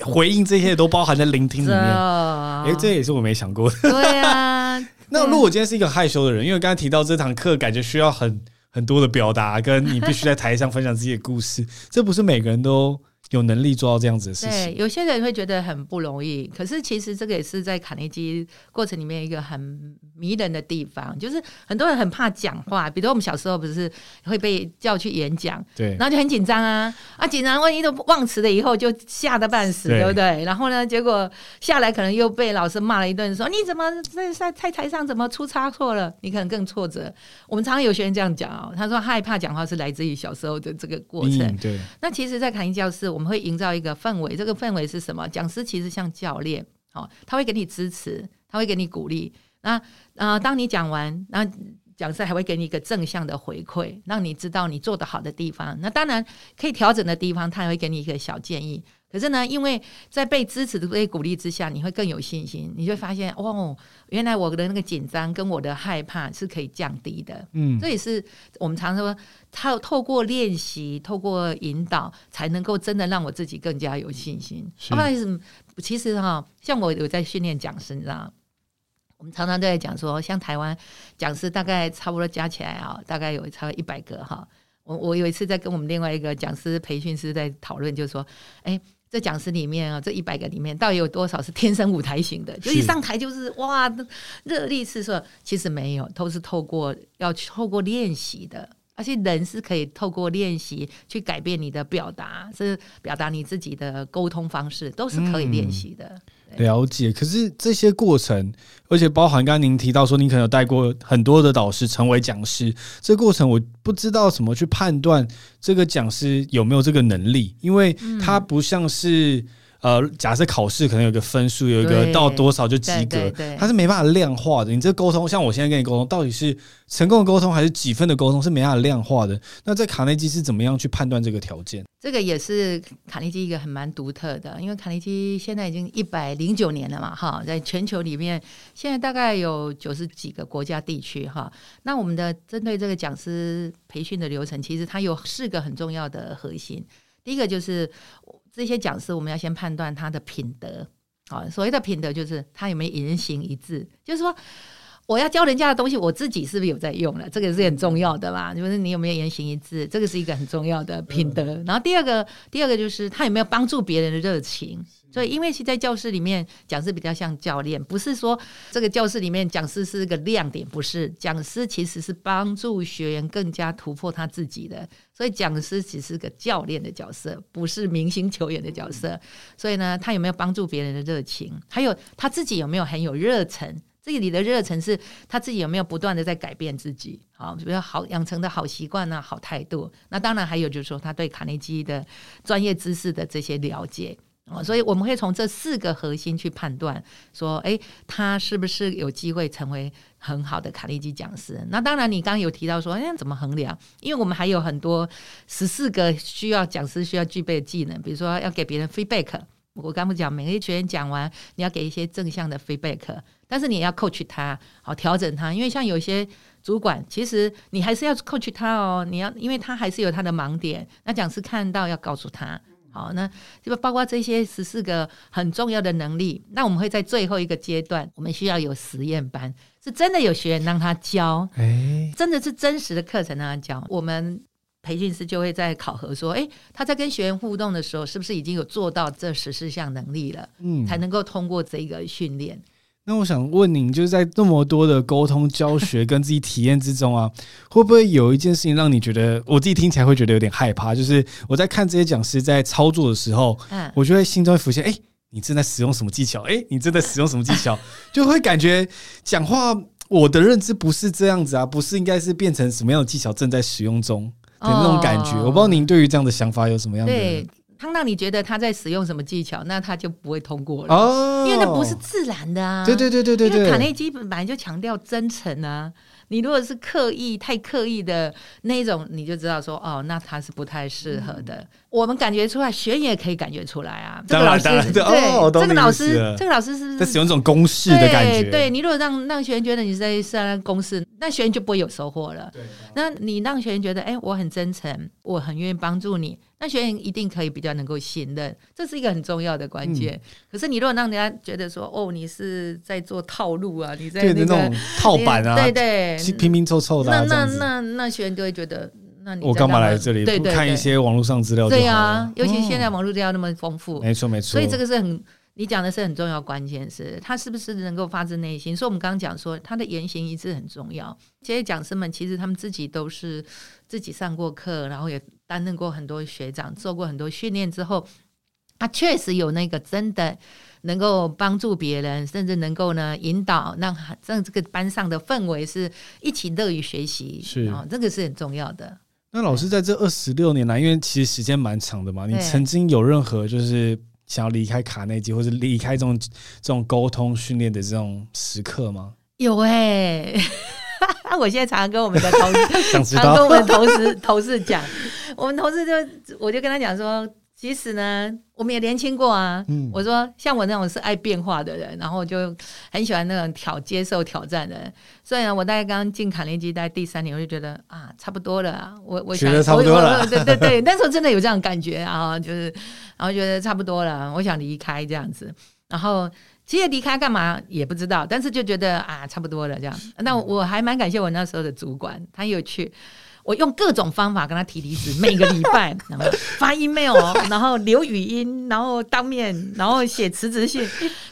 回应，这些都包含在聆听里面。哎、欸，这也是我没想过的。对啊，那如果我今天是一个害羞的人，因为刚才提到这堂课，感觉需要很很多的表达，跟你必须在台上分享自己的故事，这不是每个人都。有能力做到这样子的事情，对，有些人会觉得很不容易。可是其实这个也是在卡内基过程里面一个很迷人的地方，就是很多人很怕讲话。比如我们小时候不是会被叫去演讲，对，然后就很紧张啊啊，紧张万一都忘词了以后就吓得半死，对，对不对？然后呢，结果下来可能又被老师骂了一顿，说你怎么在在在台上怎么出差错了？你可能更挫折。我们常常有学员这样讲哦，他说害怕讲话是来自于小时候的这个过程。嗯、对，那其实，在卡内基教室。我们会营造一个氛围，这个氛围是什么？讲师其实像教练，哦，他会给你支持，他会给你鼓励。那呃，当你讲完，那讲师还会给你一个正向的回馈，让你知道你做得好的地方。那当然可以调整的地方，他也会给你一个小建议。可是呢，因为在被支持的被鼓励之下，你会更有信心。你就会发现，哦，原来我的那个紧张跟我的害怕是可以降低的。嗯，这也是我们常说，他透过练习、透过引导，才能够真的让我自己更加有信心。不好意思，其实哈，像我有在训练讲师，你知道，我们常常都在讲说，像台湾讲师大概差不多加起来啊，大概有差不多一百个哈。我我有一次在跟我们另外一个讲师培训师在讨论，就是说，哎。这讲师里面啊，这一百个里面，到底有多少是天生舞台型的？就一上台就是哇，热力四射。其实没有，都是透过要透过练习的。而且人是可以透过练习去改变你的表达，是表达你自己的沟通方式，都是可以练习的。嗯、了解。可是这些过程，而且包含刚刚您提到说，您可能有带过很多的导师成为讲师，这个过程我不知道怎么去判断这个讲师有没有这个能力，因为他不像是。呃，假设考试可能有个分数，有一个到多少就及格，它是没办法量化的。你这沟通，像我现在跟你沟通，到底是成功的沟通还是几分的沟通，是没办法量化的。那在卡内基是怎么样去判断这个条件？这个也是卡内基一个很蛮独特的，因为卡内基现在已经一百零九年了嘛，哈，在全球里面现在大概有九十几个国家地区，哈。那我们的针对这个讲师培训的流程，其实它有四个很重要的核心。第一个就是。这些讲师，我们要先判断他的品德。啊，所谓的品德就是他有没有言行一致，就是说我要教人家的东西，我自己是不是有在用了？这个是很重要的啦。就是你有没有言行一致，这个是一个很重要的品德。然后第二个，第二个就是他有没有帮助别人的热情。所以，因为其实在教室里面，讲师比较像教练，不是说这个教室里面讲师是个亮点，不是。讲师其实是帮助学员更加突破他自己的，所以讲师只是个教练的角色，不是明星球员的角色。所以呢，他有没有帮助别人的热情？还有他自己有没有很有热忱？这里的热忱是他自己有没有不断的在改变自己？好，比如好养成的好习惯啊，好态度。那当然还有就是说，他对卡内基的专业知识的这些了解。所以我们会从这四个核心去判断，说，诶，他是不是有机会成为很好的卡内基讲师？那当然，你刚刚有提到说，诶，怎么衡量？因为我们还有很多十四个需要讲师需要具备的技能，比如说要给别人 feedback。我刚不讲，每个学员讲完，你要给一些正向的 feedback，但是你也要 coach 他，好调整他。因为像有些主管，其实你还是要 coach 他哦，你要，因为他还是有他的盲点，那讲师看到要告诉他。好，那就包括这些十四个很重要的能力。那我们会在最后一个阶段，我们需要有实验班，是真的有学员让他教，真的是真实的课程让他教。我们培训师就会在考核说，诶，他在跟学员互动的时候，是不是已经有做到这十四项能力了？嗯，才能够通过这个训练。那我想问您，就是在这么多的沟通教学跟自己体验之中啊，会不会有一件事情让你觉得，我自己听起来会觉得有点害怕？就是我在看这些讲师在操作的时候，嗯，我就会心中会浮现，哎、欸，你正在使用什么技巧？哎、欸，你正在使用什么技巧？就会感觉讲话，我的认知不是这样子啊，不是应该是变成什么样的技巧正在使用中的那种感觉？我不知道您对于这样的想法有什么样的？对，他让你觉得他在使用什么技巧，那他就不会通过了。哦，因为那不是自然的啊。对对对对对对。因为卡内基本来就强调真诚啊。你如果是刻意太刻意的那种，你就知道说哦，那他是不太适合的。嗯、我们感觉出来，学员也可以感觉出来啊。这个老师对，哦、这个老师，这个老师是不是使用这种公式的感觉？对，对你如果让让学员觉得你在上公式，那学员就不会有收获了。对，那你让学员觉得，哎，我很真诚，我很愿意帮助你。那学员一定可以比较能够信任，这是一个很重要的关键。嗯、可是你如果让人家觉得说，哦，你是在做套路啊，你在那，种套板啊，对对，拼拼凑凑的、啊，那那那那学员就会觉得，那你我干嘛来这里？对对对，不看一些网络上资料？对啊，尤其现在网络资料那么丰富，没错没错。所以这个是很，你讲的是很重要关键，是他是不是能够发自内心？所以我们刚刚讲说，他的言行一致很重要。这些讲师们其实他们自己都是自己上过课，然后也。担任过很多学长，做过很多训练之后，他确实有那个真的能够帮助别人，甚至能够呢引导，让让这个班上的氛围是一起乐于学习，是啊，这个是很重要的。那老师在这二十六年来，因为其实时间蛮长的嘛，你曾经有任何就是想要离开卡内基，或者离开这种这种沟通训练的这种时刻吗？有哎、欸。我现在常常跟我们的同事，常跟我们同事 同事讲，我们同事就我就跟他讲说，其实呢，我们也年轻过啊。嗯，我说像我那种是爱变化的人，然后就很喜欢那种挑接受挑战的人。所以呢，我大概刚进卡内基大概第三年，我就觉得啊，差不多了啊。我我想觉得差不多了，对对对，那时候真的有这样感觉啊，就是然后觉得差不多了，我想离开这样子，然后。其实离开干嘛也不知道，但是就觉得啊，差不多了这样。那我还蛮感谢我那时候的主管，他有去，我用各种方法跟他提离职，每个礼拜然后发 email，然后留语音，然后当面，然后写辞职信。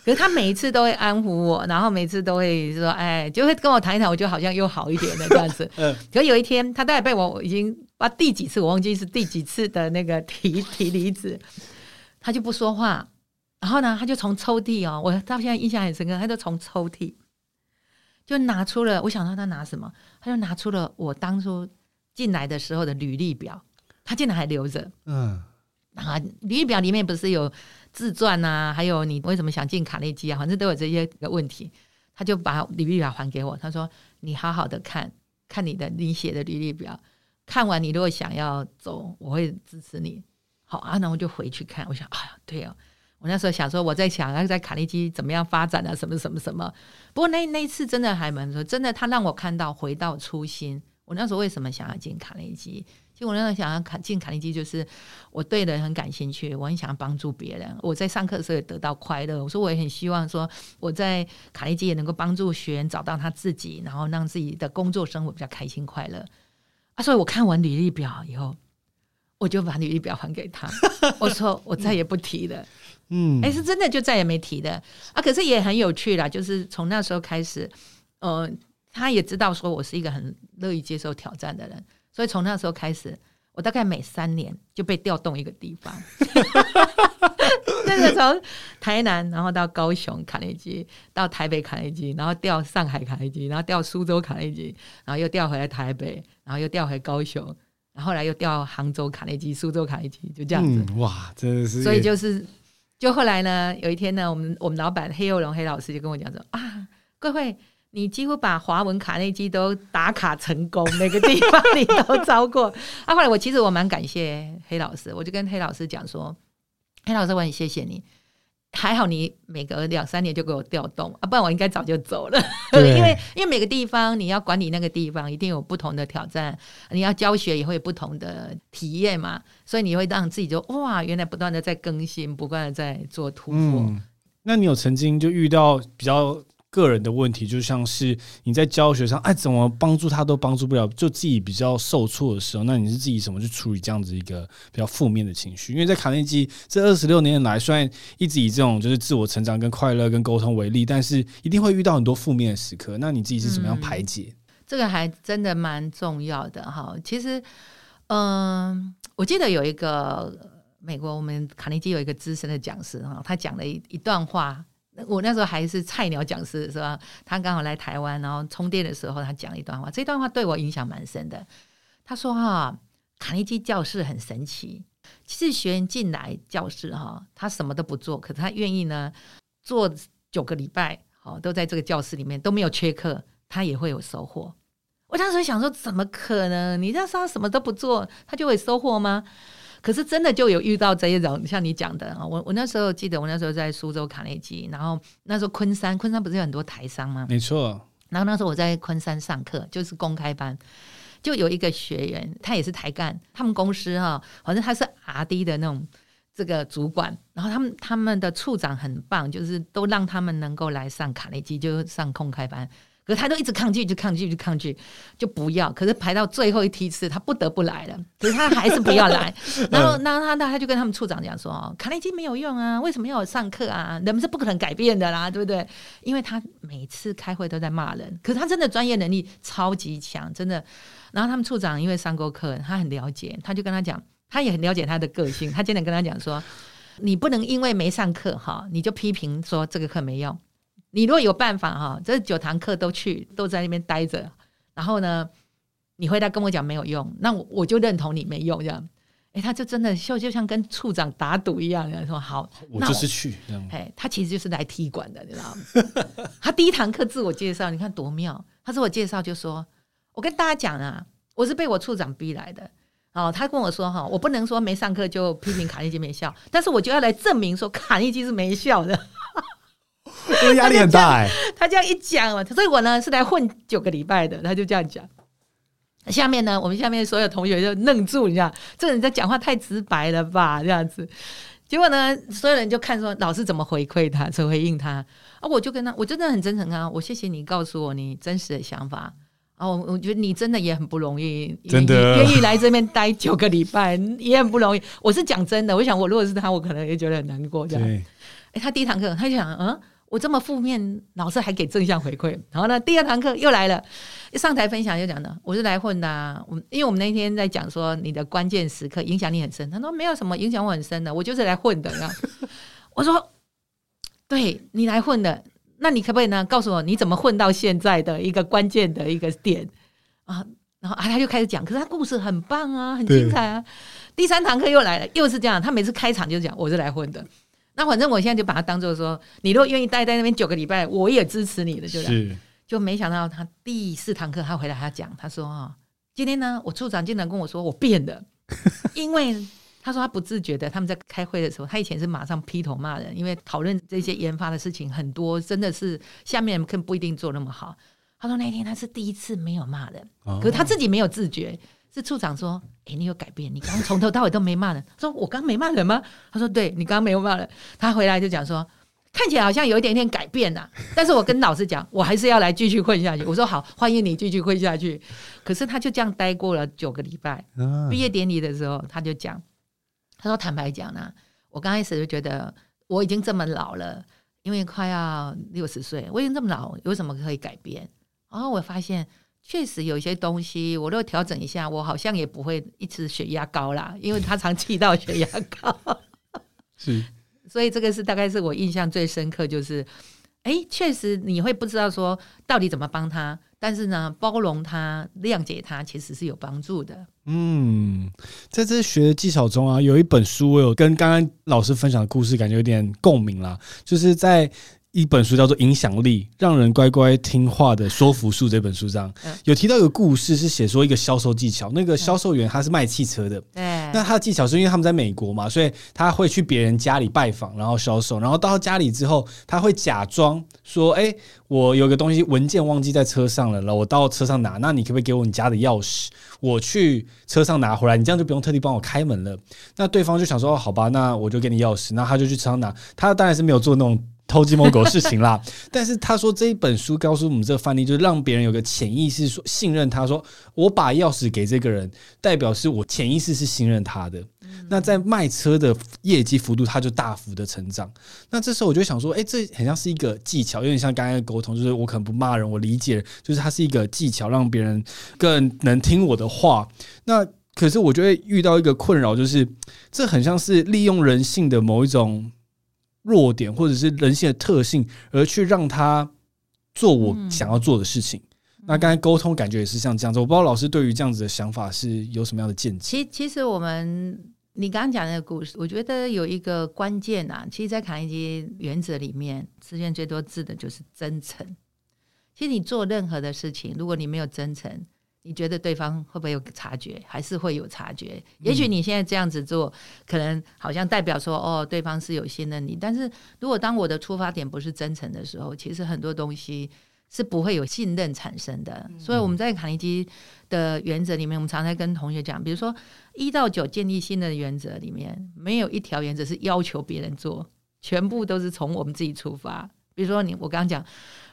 可是他每一次都会安抚我，然后每次都会说，哎，就会跟我谈一谈，我就好像又好一点了这样子。嗯。可有一天，他大概被我已经把第几次，我忘记是第几次的那个提提离职，他就不说话。然后呢，他就从抽屉哦，我到现在印象很深刻，他就从抽屉就拿出了，我想让他拿什么，他就拿出了我当初进来的时候的履历表，他竟然还留着。嗯，啊，履历表里面不是有自传啊，还有你为什么想进卡内基啊，反正都有这些个问题，他就把履历表还给我，他说你好好的看看你的你写的履历表，看完你如果想要走，我会支持你。好啊，那我就回去看，我想，哎呀，对哦。我那时候想说，我在想要在卡内基怎么样发展啊，什么什么什么。不过那那一次真的还蛮说，真的他让我看到回到初心。我那时候为什么想要进卡内基？其实我那时候想要卡进卡内基，就是我对人很感兴趣，我很想要帮助别人。我在上课的时候也得到快乐。我说我也很希望说我在卡内基也能够帮助学员找到他自己，然后让自己的工作生活比较开心快乐。啊，所以我看完履历表以后，我就把履历表还给他，我说我再也不提了。嗯，哎，是真的就再也没提的啊！可是也很有趣啦，就是从那时候开始，呃，他也知道说我是一个很乐意接受挑战的人，所以从那时候开始，我大概每三年就被调动一个地方。那个从台南，然后到高雄卡内基，到台北卡内基，然后调上海卡内基，然后调苏州卡内基，然后又调回来台北，然后又调回高雄，然后后来又调杭州卡内基、苏州卡内基，就这样子。嗯、哇，真的是，所以就是。就后来呢，有一天呢，我们我们老板黑幼龙黑老师就跟我讲说啊，桂慧，你几乎把华文卡内基都打卡成功，每个地方 你都招过。啊，后来我其实我蛮感谢黑老师，我就跟黑老师讲说，黑老师我很谢谢你。还好你每隔两三年就给我调动啊，不然我应该早就走了。对因为因为每个地方你要管理那个地方，一定有不同的挑战，你要教学也会有不同的体验嘛，所以你会让自己就哇，原来不断的在更新，不断的在做突破。嗯，那你有曾经就遇到比较？个人的问题就像是你在教学上，哎，怎么帮助他都帮助不了，就自己比较受挫的时候，那你是自己怎么去处理这样子一个比较负面的情绪？因为在卡内基这二十六年来，虽然一直以这种就是自我成长、跟快乐、跟沟通为例，但是一定会遇到很多负面的时刻。那你自己是怎么样排解？这个还真的蛮重要的哈。其实，嗯，我记得有一个美国我们卡内基有一个资深的讲师哈，他讲了一一段话。我那时候还是菜鸟讲师，是吧？他刚好来台湾，然后充电的时候，他讲了一段话，这段话对我影响蛮深的。他说：“哈，卡内基教室很神奇，其实学员进来教室哈，他什么都不做，可是他愿意呢做九个礼拜，好都在这个教室里面都没有缺课，他也会有收获。我当时想说，怎么可能？你让他什么都不做，他就会收获吗？可是真的就有遇到这一种，像你讲的啊，我我那时候记得，我那时候在苏州卡内基，然后那时候昆山，昆山不是有很多台商吗？没错。然后那时候我在昆山上课，就是公开班。就有一个学员，他也是台干，他们公司哈，反正他是 RD 的那种这个主管，然后他们他们的处长很棒，就是都让他们能够来上卡内基，就上公开班。可是他都一直抗拒，就抗拒，就抗拒，就不要。可是排到最后一梯次，他不得不来了，可是他还是不要来。然后，那他他他就跟他们处长讲说：“哦，卡内基没有用啊，为什么要我上课啊？人们是不可能改变的啦，对不对？因为他每次开会都在骂人，可是他真的专业能力超级强，真的。”然后他们处长因为上过课，他很了解，他就跟他讲，他也很了解他的个性。他经常跟他讲说：“你不能因为没上课哈，你就批评说这个课没用。你如果有办法哈，这九堂课都去，都在那边待着，然后呢，你回来跟我讲没有用，那我我就认同你没用这样。哎，他就真的就就像跟处长打赌一样，说好，我就是去。哎，他其实就是来踢馆的，你知道吗？他第一堂课自我介绍，你看多妙。他自我介绍就说。我跟大家讲啊，我是被我处长逼来的。哦，他跟我说哈，我不能说没上课就批评卡内基没效，但是我就要来证明说卡内基是没效的。因为压力很大哎。他这样一讲嘛，所以我呢是来混九个礼拜的。他就这样讲。下面呢，我们下面所有同学就愣住，你知道，这个人在讲话太直白了吧？这样子，结果呢，所有人就看说老师怎么回馈他，怎么回应他。啊，我就跟他，我真的很真诚啊，我谢谢你告诉我你真实的想法。啊，我觉得你真的也很不容易，真的愿意来这边待九个礼拜也很不容易。我是讲真的，我想我如果是他，我可能也觉得很难过。这样，哎、欸，他第一堂课他就想，嗯，我这么负面，老师还给正向回馈。然后呢，第二堂课又来了，一上台分享就讲的，我是来混的、啊。我因为我们那天在讲说你的关键时刻影响力很深，他说没有什么影响我很深的，我就是来混的。我说，对你来混的。那你可不可以呢？告诉我你怎么混到现在的一个关键的一个点啊？然后啊，他就开始讲，可是他故事很棒啊，很精彩啊。第三堂课又来了，又是这样。他每次开场就讲我是来混的。那反正我现在就把他当做说，你如果愿意待在那边九个礼拜，我也支持你的，就。就没想到他第四堂课他回来他讲，他说啊，今天呢，我处长经常跟我说我变了，因为。他说他不自觉的，他们在开会的时候，他以前是马上劈头骂人，因为讨论这些研发的事情很多，真的是下面人更不一定做那么好。他说那天他是第一次没有骂人，可是他自己没有自觉，是处长说：“哎，你有改变，你刚从头到尾都没骂人。”他说：“我刚没骂人吗？”他说：“对，你刚刚没有骂人。”他回来就讲说：“看起来好像有一点点改变了，但是我跟老师讲，我还是要来继续混下去。”我说：“好，欢迎你继续混下去。”可是他就这样待过了九个礼拜，毕业典礼的时候他就讲。他说：“坦白讲呢，我刚开始就觉得我已经这么老了，因为快要六十岁，我已经这么老，有什么可以改变？然后我发现，确实有一些东西，我如果调整一下，我好像也不会一直血压高啦，因为他常气到血压高。是，所以这个是大概是我印象最深刻，就是，哎，确实你会不知道说到底怎么帮他。”但是呢，包容他、谅解他，其实是有帮助的。嗯，在这学的技巧中啊，有一本书，我有跟刚刚老师分享的故事，感觉有点共鸣啦，就是在。一本书叫做《影响力：让人乖乖听话的说服术》这本书上有提到一个故事，是写说一个销售技巧。那个销售员他是卖汽车的，对。那他的技巧是因为他们在美国嘛，所以他会去别人家里拜访，然后销售。然后到家里之后，他会假装说：“哎，我有个东西文件忘记在车上了，然后我到车上拿。那你可不可以给我你家的钥匙？我去车上拿回来，你这样就不用特地帮我开门了。”那对方就想说：“好吧，那我就给你钥匙。”那他就去车上拿。他当然是没有做那种。偷鸡摸狗的事情啦，但是他说这一本书告诉我们这个范例，就是让别人有个潜意识说信任他，说我把钥匙给这个人，代表是我潜意识是信任他的。嗯、那在卖车的业绩幅度，他就大幅的成长。那这时候我就想说，哎，这很像是一个技巧，有点像刚才的沟通，就是我可能不骂人，我理解，就是它是一个技巧，让别人更能听我的话。那可是我就会遇到一个困扰，就是这很像是利用人性的某一种。弱点或者是人性的特性，而去让他做我想要做的事情。嗯、那刚才沟通感觉也是像这样子，我不知道老师对于这样子的想法是有什么样的见解？其其实我们你刚刚讲那个故事，我觉得有一个关键啊，其实，在卡内基原则里面，出现最多字的就是真诚。其实你做任何的事情，如果你没有真诚，你觉得对方会不会有察觉？还是会有察觉？也许你现在这样子做，可能好像代表说，哦，对方是有信任你。但是如果当我的出发点不是真诚的时候，其实很多东西是不会有信任产生的。所以我们在卡尼基的原则里面，我们常常跟同学讲，比如说一到九建立信任的原则里面，没有一条原则是要求别人做，全部都是从我们自己出发。比如说你，我刚刚讲。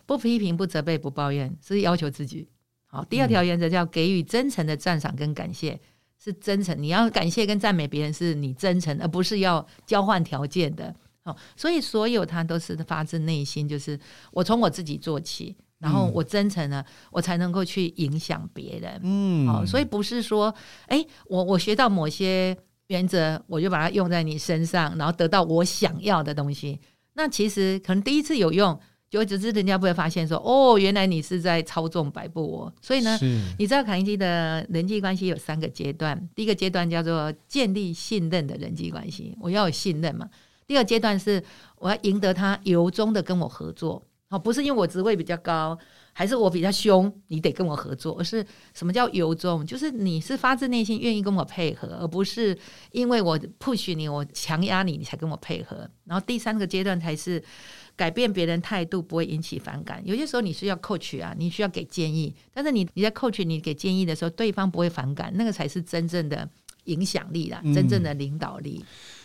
不批评、不责备、不抱怨，是要求自己。好，第二条原则叫给予真诚的赞赏跟感谢，是真诚。你要感谢跟赞美别人，是你真诚，而不是要交换条件的。好，所以所有他都是发自内心，就是我从我自己做起，然后我真诚了，我才能够去影响别人。嗯，好，所以不是说，哎，我我学到某些原则，我就把它用在你身上，然后得到我想要的东西。那其实可能第一次有用。就只是人家不会发现说，哦，原来你是在操纵摆布我。所以呢，你知道卡内基的人际关系有三个阶段，第一个阶段叫做建立信任的人际关系，我要有信任嘛。第二阶段是我要赢得他由衷的跟我合作，哦，不是因为我职位比较高，还是我比较凶，你得跟我合作，而是什么叫由衷？就是你是发自内心愿意跟我配合，而不是因为我 push 你，我强压你，你才跟我配合。然后第三个阶段才是。改变别人态度不会引起反感，有些时候你是要 coach 啊，你需要给建议，但是你你在 coach 你给建议的时候，对方不会反感，那个才是真正的影响力啦，嗯、真正的领导力。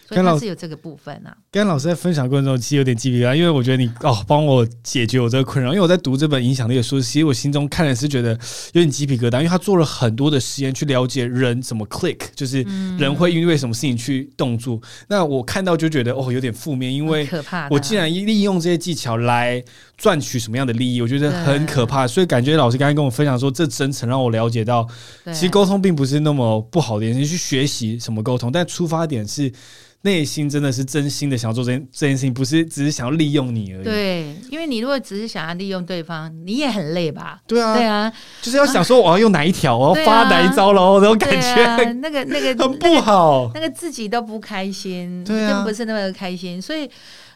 所以他是有这个部分啊。跟老师在分享过程中，其实有点鸡皮疙瘩，因为我觉得你哦，帮我解决我这个困扰。因为我在读这本影响力的书，其实我心中看的是觉得有点鸡皮疙瘩，因为他做了很多的实验去了解人怎么 click，就是人会因为什么事情去动作。嗯、那我看到就觉得哦，有点负面，因为可怕我竟然利用这些技巧来赚取什么样的利益，我觉得很可怕。所以感觉老师刚才跟我分享说，这真诚让我了解到，其实沟通并不是那么不好的，你去学习什么沟通，但出发点是。内心真的是真心的想要做这件这件事情，不是只是想要利用你而已。对，因为你如果只是想要利用对方，你也很累吧？对啊，对啊，就是要想说我要用哪一条，我要 发哪一招喽，那种感觉，那个那个 很不好，那个自己都不开心，对啊，更不是那么开心，所以。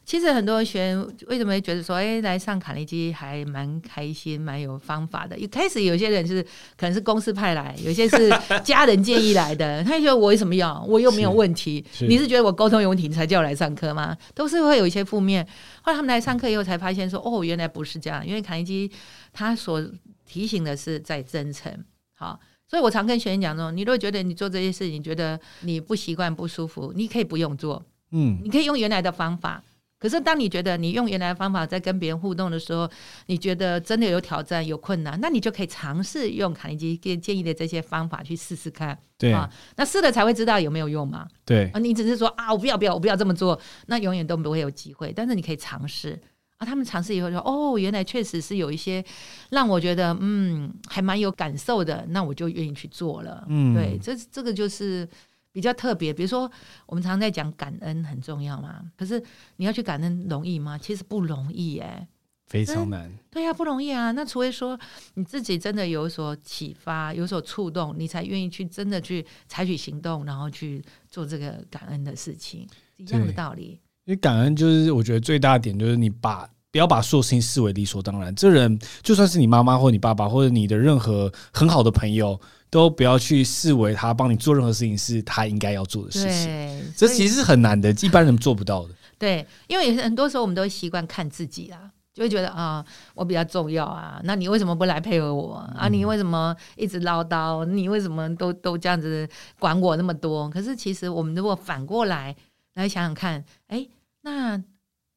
其实很多学员为什么会觉得说，哎，来上卡内基还蛮开心，蛮有方法的。一开始有些人是可能是公司派来，有些是家人建议来的。他就觉得我为什么要？我又没有问题。是是你是觉得我沟通有问题，你才叫我来上课吗？都是会有一些负面。后来他们来上课以后才发现说，哦，原来不是这样。因为卡内基他所提醒的是在真诚。好，所以我常跟学员讲说，你如果觉得你做这些事情，你觉得你不习惯、不舒服，你可以不用做。嗯，你可以用原来的方法。可是，当你觉得你用原来的方法在跟别人互动的时候，你觉得真的有挑战、有困难，那你就可以尝试用卡尼基给建议的这些方法去试试看。对啊，那试了才会知道有没有用嘛。对啊，你只是说啊，我不要不要，我不要这么做，那永远都不会有机会。但是你可以尝试啊，他们尝试以后说，哦，原来确实是有一些让我觉得嗯，还蛮有感受的，那我就愿意去做了。嗯，对，这这个就是。比较特别，比如说我们常常在讲感恩很重要嘛，可是你要去感恩容易吗？其实不容易耶，非常难。对呀，不容易啊。那除非说你自己真的有所启发、有所触动，你才愿意去真的去采取行动，然后去做这个感恩的事情，一样的道理。因为感恩就是我觉得最大的点就是你把不要把所有事情视为理所当然。这人就算是你妈妈或你爸爸或者你的任何很好的朋友。都不要去视为他帮你做任何事情是他应该要做的事情，这其实是很难的，一般人做不到的。对，因为很多时候我们都习惯看自己啦，就会觉得啊，我比较重要啊，那你为什么不来配合我啊？你为什么一直唠叨？你为什么都都这样子管我那么多？可是其实我们如果反过来来想想看，哎，那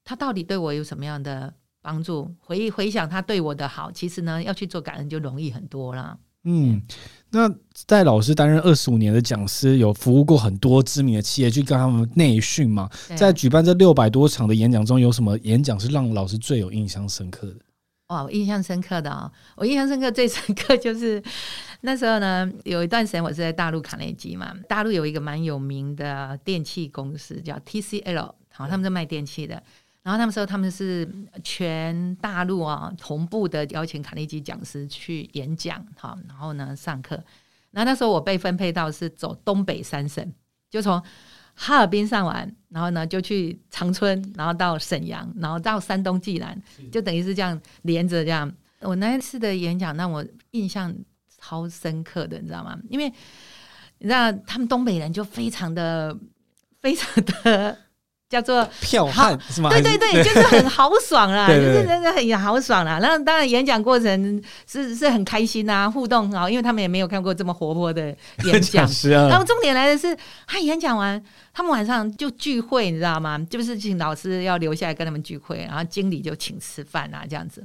他到底对我有什么样的帮助？回忆回想他对我的好，其实呢，要去做感恩就容易很多了。嗯，那在老师担任二十五年的讲师，有服务过很多知名的企业，去跟他们内训嘛？在举办这六百多场的演讲中，有什么演讲是让老师最有印象深刻的？哇，我印象深刻的啊、哦！我印象深刻最深刻就是那时候呢，有一段时间我是在大陆卡内基嘛，大陆有一个蛮有名的电器公司叫 TCL，好，他们在卖电器的。然后他们说他们是全大陆啊同步的邀请卡内基讲师去演讲，哈，然后呢上课。那那时候我被分配到是走东北三省，就从哈尔滨上完，然后呢就去长春，然后到沈阳，然后到山东济南，就等于是这样连着这样。我那一次的演讲让我印象超深刻的，你知道吗？因为你知道他们东北人就非常的非常的。叫做票悍是吗？对对对，就是很豪爽 啦，就是真的很豪爽啦。然后当然演讲过程是是很开心啊，互动啊，因为他们也没有看过这么活泼的演讲。是啊然后重点来的是，他演讲完，他们晚上就聚会，你知道吗？就是请老师要留下来跟他们聚会，然后经理就请吃饭啊，这样子。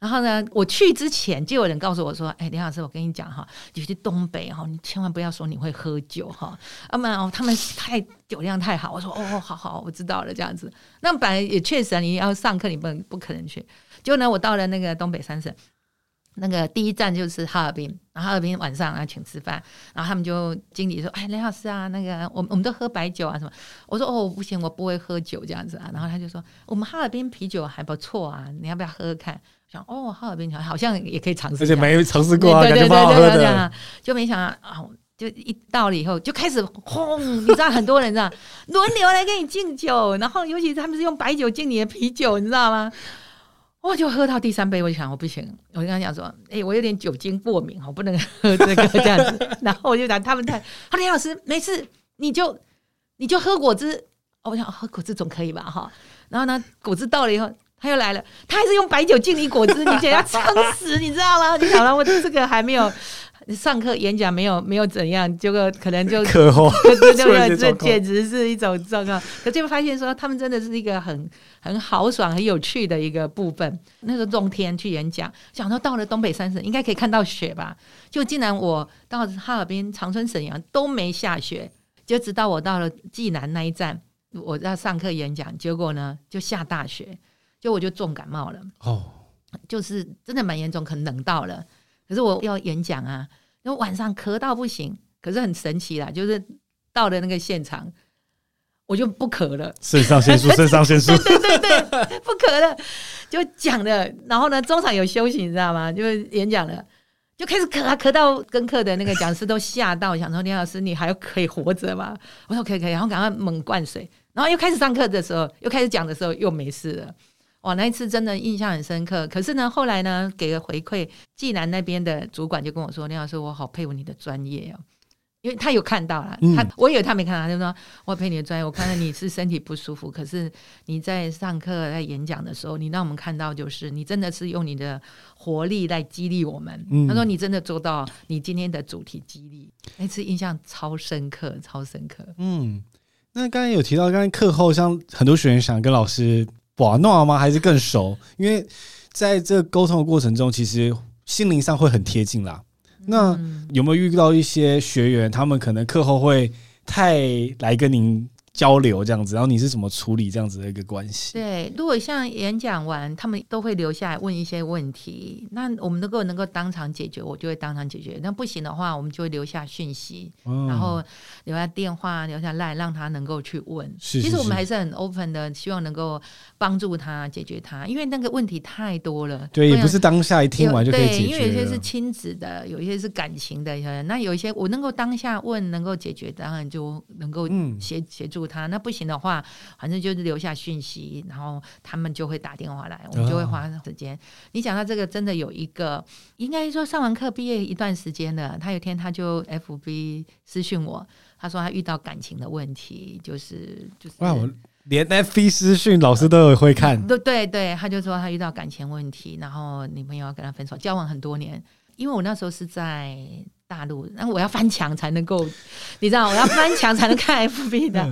然后呢，我去之前就有人告诉我说：“哎，林老师，我跟你讲哈，你去东北哈，你千万不要说你会喝酒哈，要不然哦，他们太酒量太好。”我说：“哦，好好，我知道了。”这样子，那本来也确实啊，你要上课，你不能不可能去。结果呢，我到了那个东北三省，那个第一站就是哈尔滨，然后哈尔滨晚上啊请吃饭，然后他们就经理说：“哎，林老师啊，那个我我们都喝白酒啊什么。”我说：“哦，不行，我不会喝酒这样子啊。”然后他就说：“我们哈尔滨啤酒还不错啊，你要不要喝喝看？”哦，哈尔滨好像也可以尝试，而且没尝试过啊，感觉蛮好喝的。就没想到啊，就一到了以后就开始轰，你知道很多人这样轮流来给你敬酒，然后尤其他们是用白酒敬你的啤酒，你知道吗？我就喝到第三杯，我就想我不行，我就跟他讲说，哎、欸，我有点酒精过敏，我不能喝这个这样子。然后我就讲他们太，好，林老师没事，你就你就喝果汁。我想喝果汁总可以吧，哈。然后呢，果汁到了以后。他又来了，他还是用白酒敬你果汁，你简直要撑死，你知道吗？你想到我这个还没有上课演讲，没有没有怎样，结果可能就课后，对对对，这简直是一种状况。可最后发现说，他们真的是一个很很豪爽、很有趣的一个部分。那个冬天去演讲，想说到了东北三省应该可以看到雪吧？就竟然我到哈尔滨、长春、沈阳都没下雪，就直到我到了济南那一站，我要上课演讲，结果呢就下大雪。就我就重感冒了哦，就是真的蛮严重，可能冷到了。可是我要演讲啊，因为晚上咳到不行。可是很神奇啦，就是到了那个现场，我就不咳了。肾上腺素，肾上腺素，对对对对，不咳了，就讲了。然后呢，中场有休息，你知道吗？就是演讲了，就开始咳啊，咳到跟课的那个讲师都吓到，想说林老师你还可以活着吗？我说可以可以，然后赶快猛灌水，然后又开始上课的时候，又开始讲的时候，又没事了。哇，那一次真的印象很深刻。可是呢，后来呢，给个回馈，济南那边的主管就跟我说：“林老师，我好佩服你的专业哦，因为他有看到了，他我以为他没看到，他就说我佩服你的专业。我看到你是身体不舒服，可是你在上课在演讲的时候，你让我们看到就是你真的是用你的活力来激励我们。嗯、他说你真的做到你今天的主题激励，那次印象超深刻，超深刻。嗯，那刚才有提到，刚才课后像很多学员想跟老师。玩闹吗？还是更熟？因为在这沟通的过程中，其实心灵上会很贴近啦。那有没有遇到一些学员，他们可能课后会太来跟您？交流这样子，然后你是怎么处理这样子的一个关系？对，如果像演讲完，他们都会留下来问一些问题，那我们能够能够当场解决，我就会当场解决。那不行的话，我们就会留下讯息，嗯、然后留下电话，留下赖，让他能够去问。是是是，其实我们还是很 open 的，希望能够帮助他解决他，因为那个问题太多了。对，也不是当下一听完就可以解决。对，因为有些是亲子的，有一些是感情的，那有一些我能够当下问，能够解决，当然就能够协协助。他那不行的话，反正就是留下讯息，然后他们就会打电话来，我们就会花时间。哦、你讲到这个，真的有一个，应该说上完课毕业一段时间了，他有一天他就 FB 私讯我，他说他遇到感情的问题，就是就是哇，我连 FB 私讯老师都有会看，对对对，他就说他遇到感情问题，然后女朋友要跟他分手，交往很多年，因为我那时候是在。大陆，那我要翻墙才能够，你知道，我要翻墙才能看 FB 的。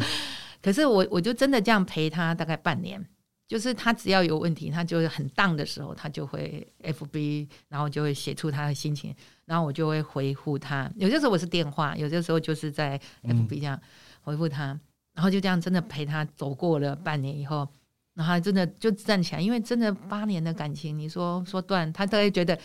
可是我我就真的这样陪他大概半年，就是他只要有问题，他就很 down 的时候，他就会 FB，然后就会写出他的心情，然后我就会回复他。有些时候我是电话，有些时候就是在 FB 这样回复他，然后就这样真的陪他走过了半年以后，然后真的就站起来，因为真的八年的感情，你说说断，他都会觉得。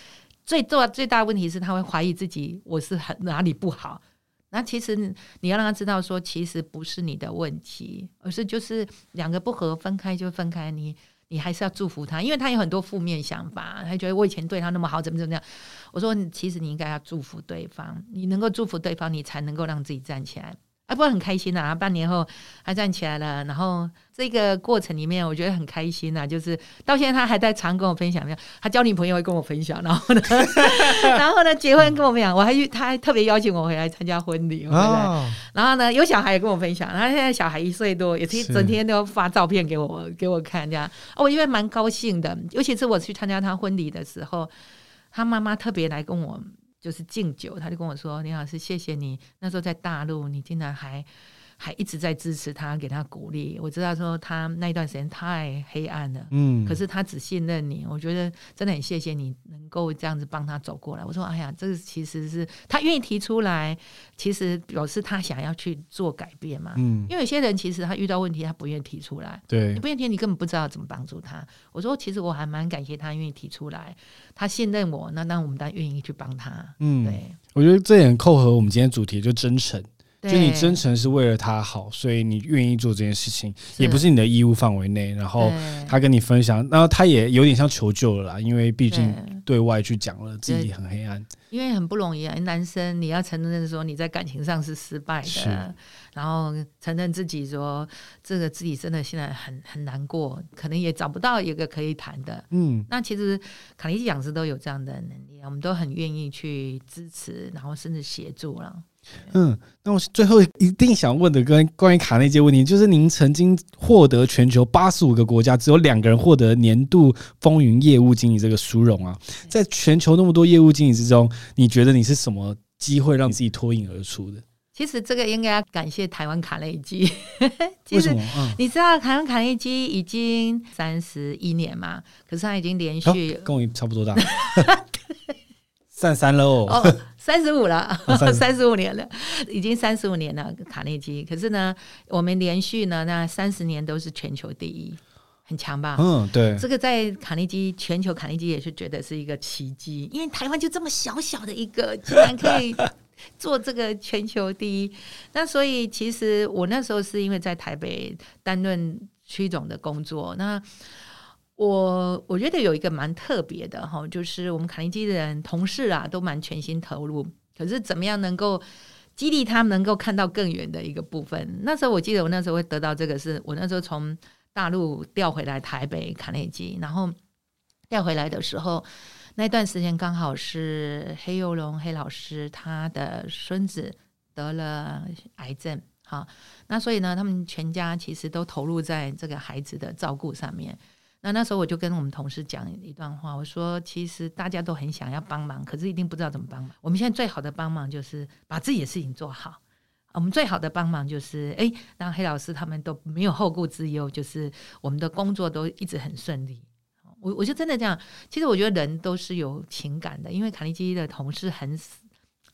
最重最大问题是他会怀疑自己，我是很哪里不好。那其实你要让他知道，说其实不是你的问题，而是就是两个不合，分开就分开。你你还是要祝福他，因为他有很多负面想法，他觉得我以前对他那么好，怎么怎么样。我说，其实你应该要祝福对方，你能够祝福对方，你才能够让自己站起来。啊，不过很开心呐、啊。半年后他站起来了，然后这个过程里面我觉得很开心呐、啊。就是到现在他还在常跟我分享，他交女朋友会跟我分享，然后呢，然后呢结婚跟我分享，我还去他还特别邀请我回来参加婚礼，哦、然后呢有小孩也跟我分享，然后现在小孩一岁多，也是整天都发照片给我给我看，这样哦，我因为蛮高兴的，尤其是我去参加他婚礼的时候，他妈妈特别来跟我。就是敬酒，他就跟我说：“林老师，谢谢你那时候在大陆，你竟然还还一直在支持他，给他鼓励。我知道说他那一段时间太黑暗了，嗯，可是他只信任你。我觉得真的很谢谢你能够这样子帮他走过来。我说：哎呀，这个其实是他愿意提出来，其实表示他想要去做改变嘛。嗯，因为有些人其实他遇到问题，他不愿意提出来，对，你不愿意提，你根本不知道怎么帮助他。我说，其实我还蛮感谢他愿意提出来。”他信任我，那那我们当然愿意去帮他。嗯，对，我觉得这也很扣合我们今天主题，就真诚。就你真诚是为了他好，所以你愿意做这件事情，也不是你的义务范围内。然后他跟你分享，然后他也有点像求救了啦，因为毕竟对外去讲了自己很黑暗，因为很不容易啊。男生你要承认说你在感情上是失败的，然后承认自己说这个自己真的现在很很难过，可能也找不到一个可以谈的。嗯，那其实卡尼基讲师都有这样的能力，我们都很愿意去支持，然后甚至协助了。嗯，那我最后一定想问的跟关于卡内基问题，就是您曾经获得全球八十五个国家只有两个人获得年度风云业务经理这个殊荣啊，在全球那么多业务经理之中，你觉得你是什么机会让自己脱颖而出的？其实这个应该要感谢台湾卡内基。为什么？嗯、你知道台湾卡内基已经三十一年嘛？可是他已经连续、哦、跟我差不多大，三三了哦。三十五了，三十五年了，已经三十五年了。卡内基，可是呢，我们连续呢，那三十年都是全球第一，很强吧？嗯，对。这个在卡内基全球卡内基也是觉得是一个奇迹，因为台湾就这么小小的一个，竟然可以做这个全球第一。那所以其实我那时候是因为在台北担任区总的工作，那。我我觉得有一个蛮特别的哈，就是我们卡内基的人同事啊，都蛮全心投入。可是怎么样能够激励他们能够看到更远的一个部分？那时候我记得我那时候会得到这个，是我那时候从大陆调回来台北卡内基，然后调回来的时候，那段时间刚好是黑幼龙黑老师他的孙子得了癌症，好，那所以呢，他们全家其实都投入在这个孩子的照顾上面。那那时候我就跟我们同事讲一段话，我说其实大家都很想要帮忙，可是一定不知道怎么帮忙。我们现在最好的帮忙就是把自己的事情做好。我们最好的帮忙就是，哎，让黑老师他们都没有后顾之忧，就是我们的工作都一直很顺利。我我就真的这样，其实我觉得人都是有情感的，因为卡尼基的同事很死。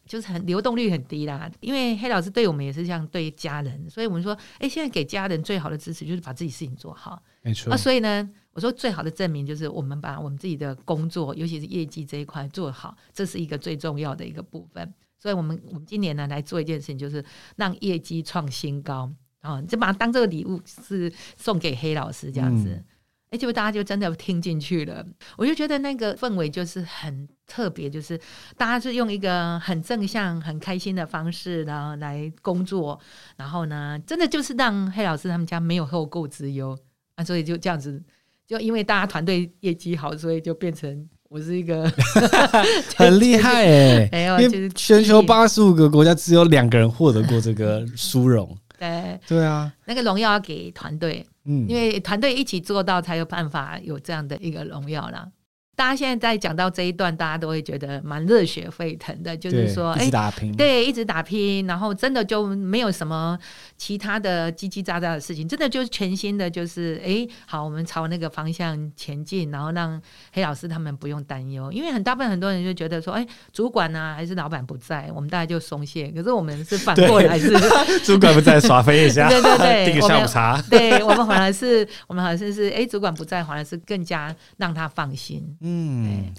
就是很流动率很低啦，因为黑老师对我们也是像对家人，所以我们说，哎，现在给家人最好的支持就是把自己事情做好，没错。啊，所以呢，我说最好的证明就是我们把我们自己的工作，尤其是业绩这一块做好，这是一个最重要的一个部分。所以我们我们今年呢来做一件事情，就是让业绩创新高啊，就把它当这个礼物是送给黑老师这样子。嗯哎，结果大家就真的听进去了，我就觉得那个氛围就是很特别，就是大家是用一个很正向、很开心的方式，然后来工作，然后呢，真的就是让黑老师他们家没有后顾之忧啊，所以就这样子，就因为大家团队业绩好，所以就变成我是一个 很厉害哎，没有，就是全球八十五个国家只有两个人获得过这个殊荣，对对啊，那个荣耀要给团队。嗯，因为团队一起做到，才有办法有这样的一个荣耀啦。大家现在在讲到这一段，大家都会觉得蛮热血沸腾的，就是说，一直打拼，对，一直打拼，然后真的就没有什么其他的叽叽喳喳的事情，真的就是全新的，就是哎，好，我们朝那个方向前进，然后让黑老师他们不用担忧，因为很大部分很多人就觉得说，哎，主管呢、啊、还是老板不在，我们大家就松懈，可是我们是反过来是，主管不在耍飞一下，对 对对，订 个下午茶，对我们反而是，我们好像是哎，主管不在，反而是更加让他放心。嗯，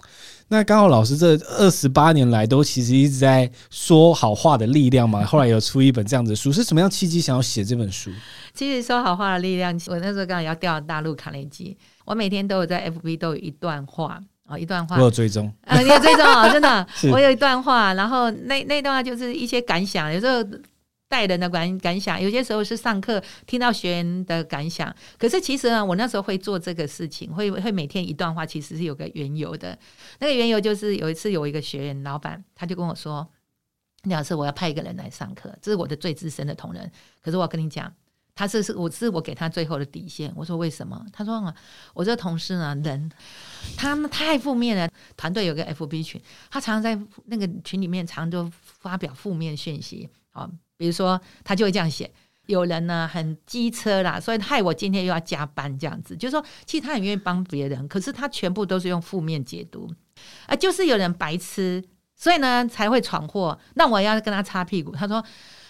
那刚好老师这二十八年来都其实一直在说好话的力量嘛，后来有出一本这样子的书，是什么样契机想要写这本书？其实说好话的力量，我那时候刚好要调大陆卡内基，我每天都有在 FB 都有一段话啊，一段话，我有追踪，啊，你有追踪啊，真的，我有一段话，然后那那段话就是一些感想，有时候。带人的感感想，有些时候是上课听到学员的感想。可是其实呢，我那时候会做这个事情，会会每天一段话，其实是有个缘由的。那个缘由就是有一次有一个学员老板，他就跟我说：“李老师，我要派一个人来上课，这是我的最资深的同仁。可是我要跟你讲。”他是是我是我给他最后的底线。我说为什么？他说，我这个同事呢，人他们太负面了。团队有个 FB 群，他常常在那个群里面，常常就发表负面讯息。啊，比如说他就会这样写：有人呢很机车啦，所以害我今天又要加班这样子。就是说，其实他很愿意帮别人，可是他全部都是用负面解读。啊，就是有人白痴，所以呢才会闯祸。那我要跟他擦屁股。他说。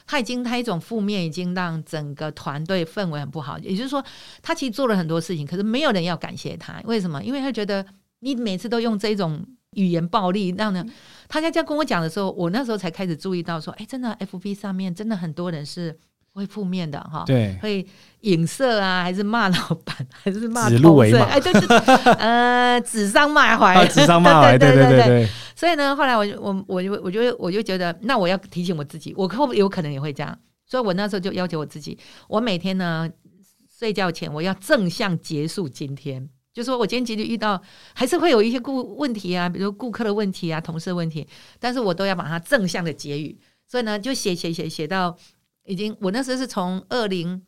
他已经，他一种负面已经让整个团队氛围很不好。也就是说，他其实做了很多事情，可是没有人要感谢他。为什么？因为他觉得你每次都用这种语言暴力，让呢，他在这样跟我讲的时候，我那时候才开始注意到说，哎，真的，FB 上面真的很多人是会负面的哈，对，会影射啊，还是骂老板，还是骂同事，哎，对对，呃，指桑骂槐，指桑骂槐，对对对对。所以呢，后来我我我就我就我就觉得，那我要提醒我自己，我后有可能也会这样，所以我那时候就要求我自己，我每天呢睡觉前我要正向结束今天，就说我今天其实遇到还是会有一些顾问题啊，比如顾客的问题啊，同事的问题，但是我都要把它正向的结语，所以呢就写写写写到已经，我那时候是从二零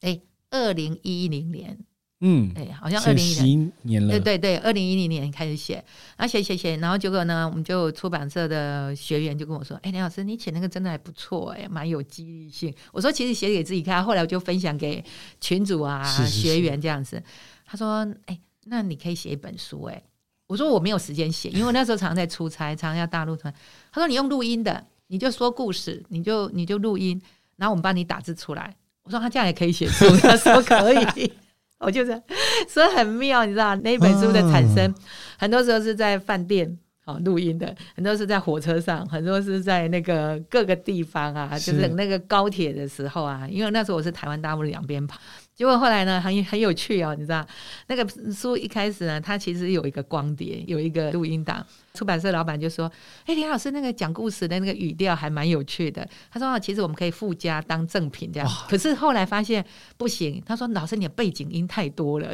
哎二零一零年。嗯，哎，好像二零一零年了，对对对，二零一零年开始写，然后写写写，然后结果呢，我们就出版社的学员就跟我说：“哎，林老师，你写那个真的还不错，哎，蛮有激励性。”我说：“其实写给自己看。”后来我就分享给群主啊、学员这样子。他说：“哎，那你可以写一本书。”哎，我说：“我没有时间写，因为我那时候常常在出差，常常要大陆团。”他说：“你用录音的，你就说故事，你就你就录音，然后我们帮你打字出来。”我说：“他这样也可以写书。”他说：“可以。”我就是，所以很妙，你知道那本书的产生，很多时候是在饭店哦录音的，很多是在火车上，很多是在那个各个地方啊，就是那个高铁的时候啊，因为那时候我是台湾大陆两边跑。结果后来呢，很很有趣哦，你知道，那个书一开始呢，它其实有一个光碟，有一个录音档。出版社老板就说：“哎、欸，林老师，那个讲故事的那个语调还蛮有趣的。”他说：“其实我们可以附加当赠品这样。”可是后来发现不行。他说：“老师，你的背景音太多了，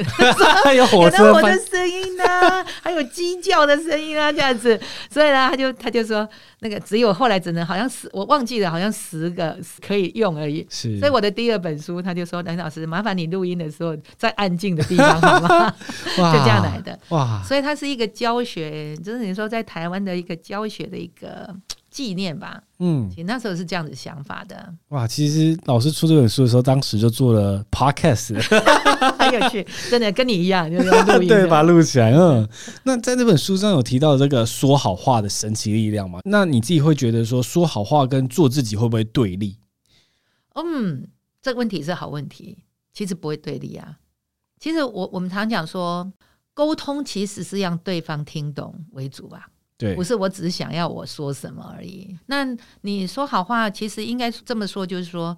还 有火车我的声音啊，还有鸡叫的声音啊，这样子。”所以呢，他就他就说：“那个只有后来只能好像十，我忘记了，好像十个可以用而已。”是。所以我的第二本书，他就说：“林老师，麻烦。”你录音的时候，在安静的地方，好吗？就这样来的。哇！所以它是一个教学，就是你说在台湾的一个教学的一个纪念吧。嗯，其实那时候是这样子想法的。哇！其实老师出这本书的时候，当时就做了 podcast，很有趣，真的跟你一样，就是录音，对，把它录起来。嗯，那在这本书上有提到这个说好话的神奇力量嘛？那你自己会觉得说说好话跟做自己会不会对立？嗯，这个问题是好问题。其实不会对立啊。其实我我们常讲说，沟通其实是让对方听懂为主吧。对，不是我只是想要我说什么而已。那你说好话，其实应该这么说，就是说，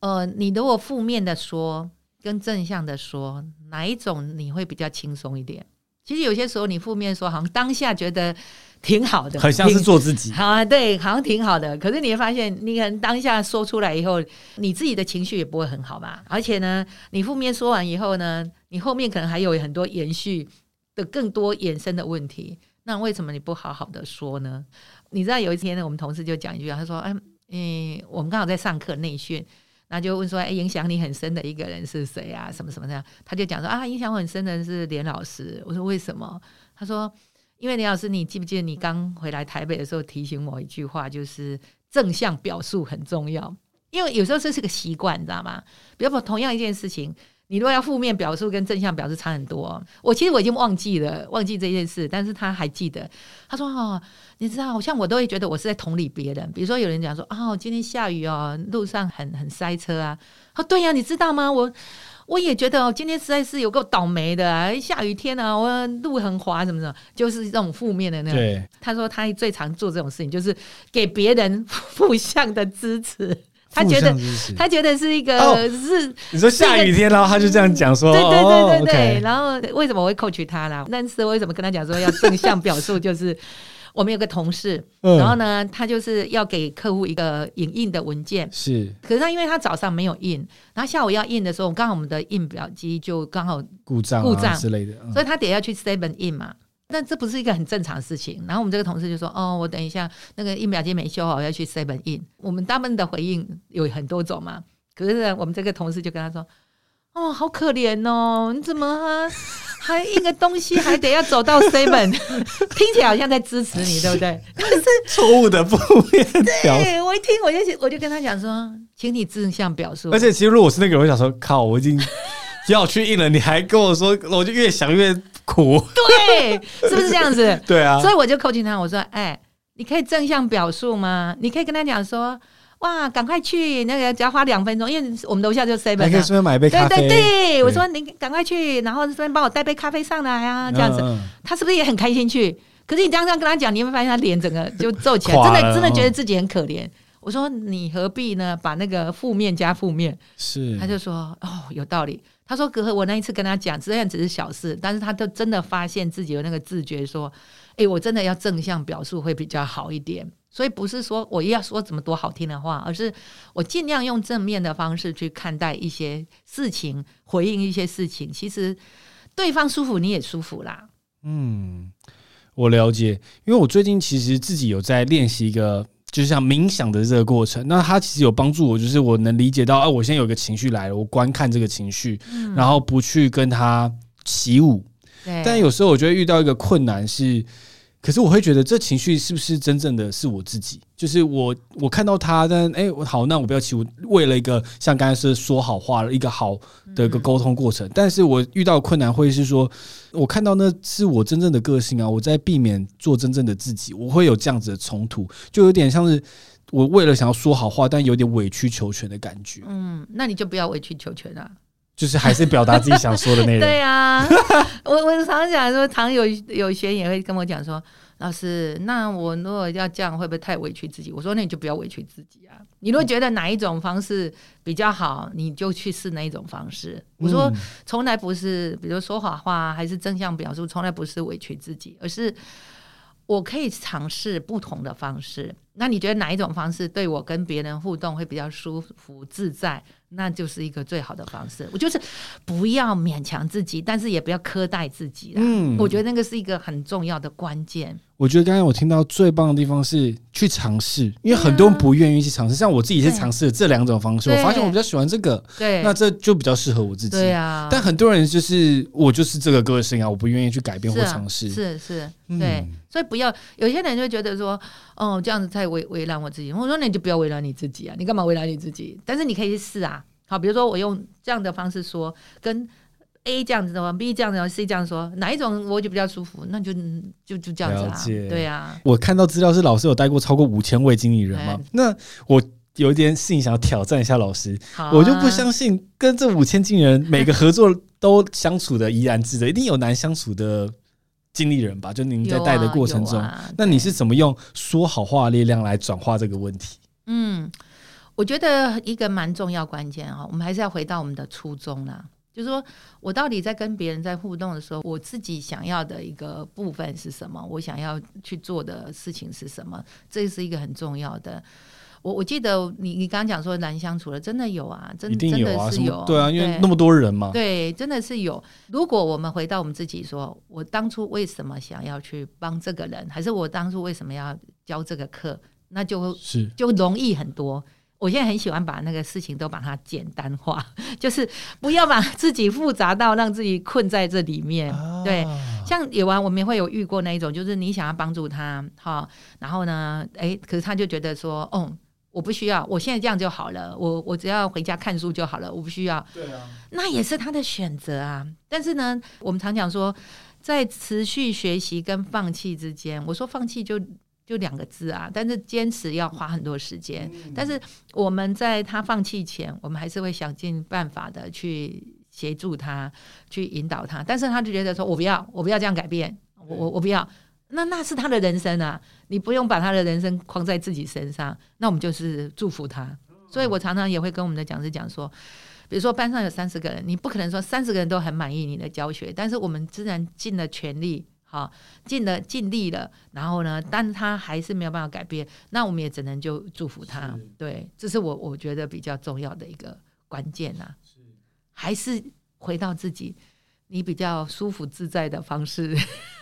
呃，你如果负面的说跟正向的说，哪一种你会比较轻松一点？其实有些时候你负面说，好像当下觉得。挺好的，很像是做自己。好啊，对，好像挺好的。可是你会发现，你可能当下说出来以后，你自己的情绪也不会很好吧？而且呢，你负面说完以后呢，你后面可能还有很多延续的更多衍生的问题。那为什么你不好好的说呢？你知道有一天呢，我们同事就讲一句，他说：“哎，嗯，我们刚好在上课内训，那就问说，哎，影响你很深的一个人是谁啊？什么什么这样？他就讲说啊，影响我很深的人是连老师。我说为什么？他说。因为林老师，你记不记得你刚回来台北的时候提醒我一句话，就是正向表述很重要。因为有时候这是个习惯，你知道吗？比如说同样一件事情，你如果要负面表述跟正向表述差很多。我其实我已经忘记了，忘记这件事，但是他还记得。他说：“哦，你知道，好像我都会觉得我是在同理别人。比如说有人讲说，哦，今天下雨哦，路上很很塞车啊。哦，对呀，你知道吗？我。”我也觉得哦，今天实在是有够倒霉的啊！下雨天啊，我路很滑，什么什么，就是这种负面的那种。对，他说他最常做这种事情，就是给别人负向的支持。他觉得他觉得是一个、哦、是你说下雨天，然后他就这样讲说，对对对对对。哦 okay、然后为什么我会 coach 他啦？但是为什么跟他讲说要正向表述？就是我们有个同事，嗯、然后呢，他就是要给客户一个影印的文件，是。可是他因为他早上没有印，然后下午要印的时候，刚好我们的印表机就刚好故障、啊、故障之类的，嗯、所以他得要去 seven 印嘛。那这不是一个很正常的事情。然后我们这个同事就说：“哦，我等一下那个印表机没修好，我要去 seven 印。”我们他们的回应有很多种嘛。可是呢，我们这个同事就跟他说。哦，好可怜哦！你怎么还还印个东西，还得要走到 seven，听起来好像在支持你，对不对？但 是错误的负面。对，我一听我就我就跟他讲说，请你正向表述。而且其实如果是那个人，我想说，靠，我已经要去印了，你还跟我说，我就越想越苦。对，是不是这样子？对啊。所以我就扣紧他，我说，哎，你可以正向表述吗？你可以跟他讲说。哇，赶快去那个，只要花两分钟，因为我们楼下就 seven，还可以顺便买杯咖啡。对对对，我说你赶快去，然后顺便帮我带杯咖啡上来啊，这样子，他是不是也很开心去？可是你这样这样跟他讲，你会发现他脸整个就皱起来，真的真的觉得自己很可怜。我说你何必呢？把那个负面加负面，是，他就说哦，有道理。他说隔阂我那一次跟他讲，虽然只是小事，但是他都真的发现自己有那个自觉，说，哎，我真的要正向表述会比较好一点。所以不是说我要说怎么多好听的话，而是我尽量用正面的方式去看待一些事情，回应一些事情。其实对方舒服，你也舒服啦。嗯，我了解，因为我最近其实自己有在练习一个，就是像冥想的这个过程。那它其实有帮助我，就是我能理解到，哎、啊，我现在有个情绪来了，我观看这个情绪，嗯、然后不去跟他起舞。对但有时候我觉得遇到一个困难是。可是我会觉得这情绪是不是真正的是我自己？就是我我看到他，但哎，我好，那我不要起舞。为了一个像刚才是说好话了一个好的一个沟通过程，但是我遇到困难会是说，我看到那是我真正的个性啊，我在避免做真正的自己，我会有这样子的冲突，就有点像是我为了想要说好话，但有点委曲求全的感觉。嗯，那你就不要委曲求全啊。就是还是表达自己想说的内容。对啊，我我常常讲说，常有有学员也会跟我讲说，老师，那我如果要这样，会不会太委屈自己？我说，那你就不要委屈自己啊。你如果觉得哪一种方式比较好，你就去试哪一种方式。我说，从来不是，比如说谎话还是正向表述，从来不是委屈自己，而是我可以尝试不同的方式。那你觉得哪一种方式对我跟别人互动会比较舒服自在？那就是一个最好的方式。我就是不要勉强自己，但是也不要苛待自己啦。嗯，我觉得那个是一个很重要的关键。我觉得刚才我听到最棒的地方是去尝试，因为很多人不愿意去尝试。像我自己是尝试了这两种方式，我发现我比较喜欢这个。对，那这就比较适合我自己。对啊。但很多人就是我就是这个个性啊，我不愿意去改变或尝试。是是，对。所以不要有些人就觉得说，哦，这样子太为为难我自己。我说那你就不要为难你自己啊，你干嘛为难你自己？但是你可以去试啊。好，比如说我用这样的方式说，跟 A 这样子的话，B 这样子的话，C 这样说，哪一种我就比较舒服，那就就就这样子啊。对啊，我看到资料是老师有带过超过五千位经理人嘛？那我有一点事情想要挑战一下老师，啊、我就不相信跟这五千经理人每个合作都相处的怡然自得，一定有难相处的经理人吧？就您在带的过程中，啊啊、那你是怎么用说好话的力量来转化这个问题？嗯。我觉得一个蛮重要关键哈，我们还是要回到我们的初衷啦。就是说我到底在跟别人在互动的时候，我自己想要的一个部分是什么？我想要去做的事情是什么？这是一个很重要的。我我记得你你刚刚讲说难相处了，真的有啊，真的真的是有，对啊，因为那么多人嘛，对，真的是有。如果我们回到我们自己说，说我当初为什么想要去帮这个人，还是我当初为什么要教这个课，那就是就容易很多。我现在很喜欢把那个事情都把它简单化，就是不要把自己复杂到让自己困在这里面。啊、对，像有啊，我们也会有遇过那一种，就是你想要帮助他，哈，然后呢，哎，可是他就觉得说，哦，我不需要，我现在这样就好了，我我只要回家看书就好了，我不需要。对啊，那也是他的选择啊。但是呢，我们常讲说，在持续学习跟放弃之间，我说放弃就。就两个字啊，但是坚持要花很多时间。但是我们在他放弃前，我们还是会想尽办法的去协助他，去引导他。但是他就觉得说：“我不要，我不要这样改变，我我我不要。”那那是他的人生啊，你不用把他的人生框在自己身上。那我们就是祝福他。所以我常常也会跟我们的讲师讲说，比如说班上有三十个人，你不可能说三十个人都很满意你的教学，但是我们自然尽了全力。好，尽了尽力了，然后呢，但他还是没有办法改变，那我们也只能就祝福他。对，这是我我觉得比较重要的一个关键呐、啊，是还是回到自己，你比较舒服自在的方式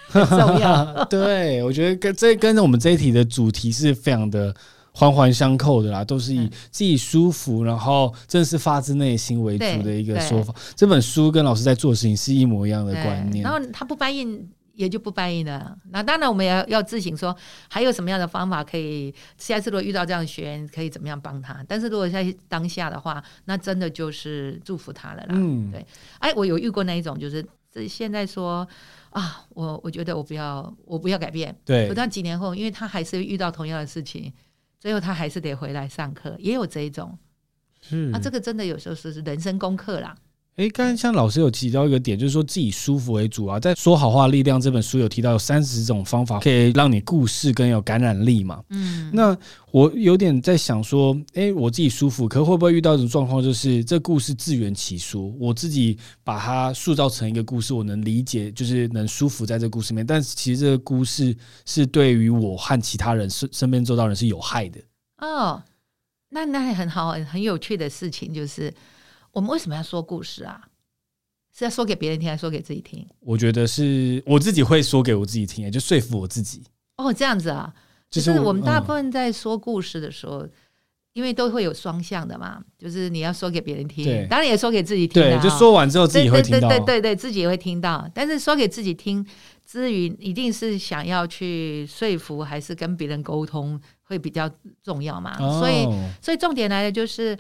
很 重要。对，我觉得跟这跟我们这一题的主题是非常的。环环相扣的啦，都是以自己舒服，嗯、然后正是发自内心为主的一个说法。这本书跟老师在做的事情是一模一样的观念。然后他不答应，也就不翻译了。那当然，我们也要要自省说，还有什么样的方法可以下次如果遇到这样的学员，可以怎么样帮他？但是如果在当下的话，那真的就是祝福他了啦。嗯，对。哎，我有遇过那一种，就是这现在说啊，我我觉得我不要，我不要改变。对。不到几年后，因为他还是遇到同样的事情。最后他还是得回来上课，也有这一种，是啊，这个真的有时候是人生功课啦。哎，刚才像老师有提到一个点，就是说自己舒服为主啊。在《说好话力量》这本书有提到有三十种方法可以让你故事更有感染力嘛。嗯，那我有点在想说，哎，我自己舒服，可会不会遇到一种状况，就是这故事自圆其说，我自己把它塑造成一个故事，我能理解，就是能舒服在这个故事里面，但是其实这个故事是对于我和其他人身身边周遭人是有害的。哦，那那还很好，很有趣的事情就是。我们为什么要说故事啊？是要说给别人听，还是说给自己听？我觉得是我自己会说给我自己听，就说服我自己。哦，这样子啊，就是我们大部分在说故事的时候，嗯、因为都会有双向的嘛，就是你要说给别人听，对当然也说给自己听。对，就说完之后自己会听到，对对对对，自己也会听到。但是说给自己听之余，一定是想要去说服，还是跟别人沟通会比较重要嘛？哦、所以，所以重点来的就是。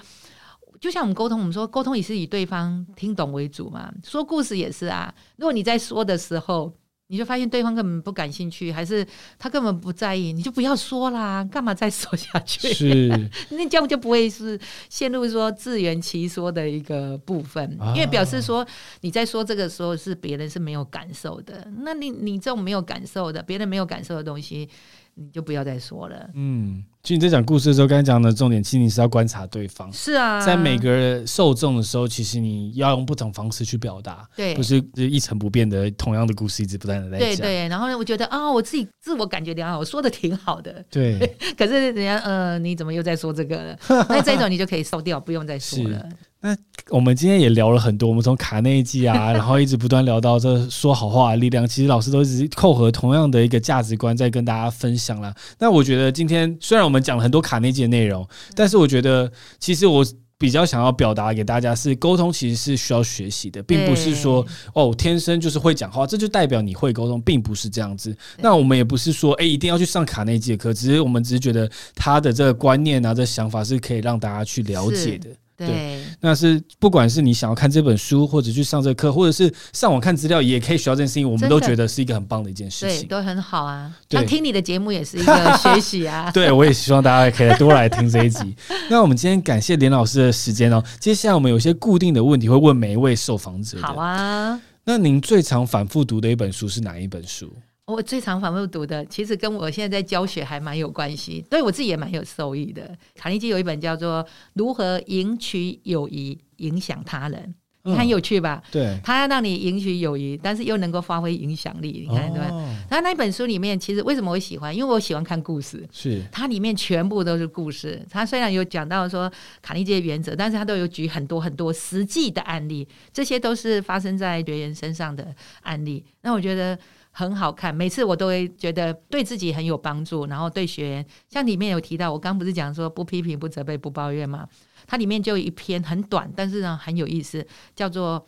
就像我们沟通，我们说沟通也是以对方听懂为主嘛。说故事也是啊。如果你在说的时候，你就发现对方根本不感兴趣，还是他根本不在意，你就不要说啦，干嘛再说下去？是，那这样就不会是陷入说自圆其说的一个部分，因为表示说你在说这个时候是别人是没有感受的。那你你这种没有感受的，别人没有感受的东西。你就不要再说了。嗯，其实你在讲故事的时候，刚才讲的重点，其实你是要观察对方。是啊，在每个受众的时候，其实你要用不同方式去表达，对，不是一成不变的同样的故事一直不断的在讲。对对，然后呢，我觉得啊、哦，我自己自我感觉良好，我说的挺好的。对，可是人家呃，你怎么又在说这个了？那这种你就可以收掉，不用再说了。那我们今天也聊了很多，我们从卡内基啊，然后一直不断聊到这说好话的力量。其实老师都一直扣合同样的一个价值观在跟大家分享啦。那我觉得今天虽然我们讲了很多卡内基的内容，但是我觉得其实我比较想要表达给大家是，沟通其实是需要学习的，并不是说哦天生就是会讲话，这就代表你会沟通，并不是这样子。那我们也不是说哎一定要去上卡内基的课，只是我们只是觉得他的这个观念啊，这想法是可以让大家去了解的。对，对，那是不管是你想要看这本书，或者去上这课，或者是上网看资料，也可以学到这件事情。我们都觉得是一个很棒的一件事情，对，都很好啊。那对听你的节目也是一个学习啊。对，我也希望大家可以多来听这一集。那我们今天感谢连老师的时间哦。接下来我们有些固定的问题会问每一位受访者。好啊。那您最常反复读的一本书是哪一本书？我最常反复读的，其实跟我现在在教学还蛮有关系，对我自己也蛮有受益的。卡内基有一本叫做《如何赢取友谊，影响他人》，你很有趣吧？对，他要让你赢取友谊，但是又能够发挥影响力，你看对吧？他那本书里面，其实为什么我喜欢？因为我喜欢看故事，是它里面全部都是故事。它虽然有讲到说卡内基的原则，但是他都有举很多很多实际的案例，这些都是发生在学员身上的案例。那我觉得。很好看，每次我都会觉得对自己很有帮助，然后对学员，像里面有提到，我刚不是讲说不批评、不责备、不抱怨吗？它里面就有一篇很短，但是呢很有意思，叫做《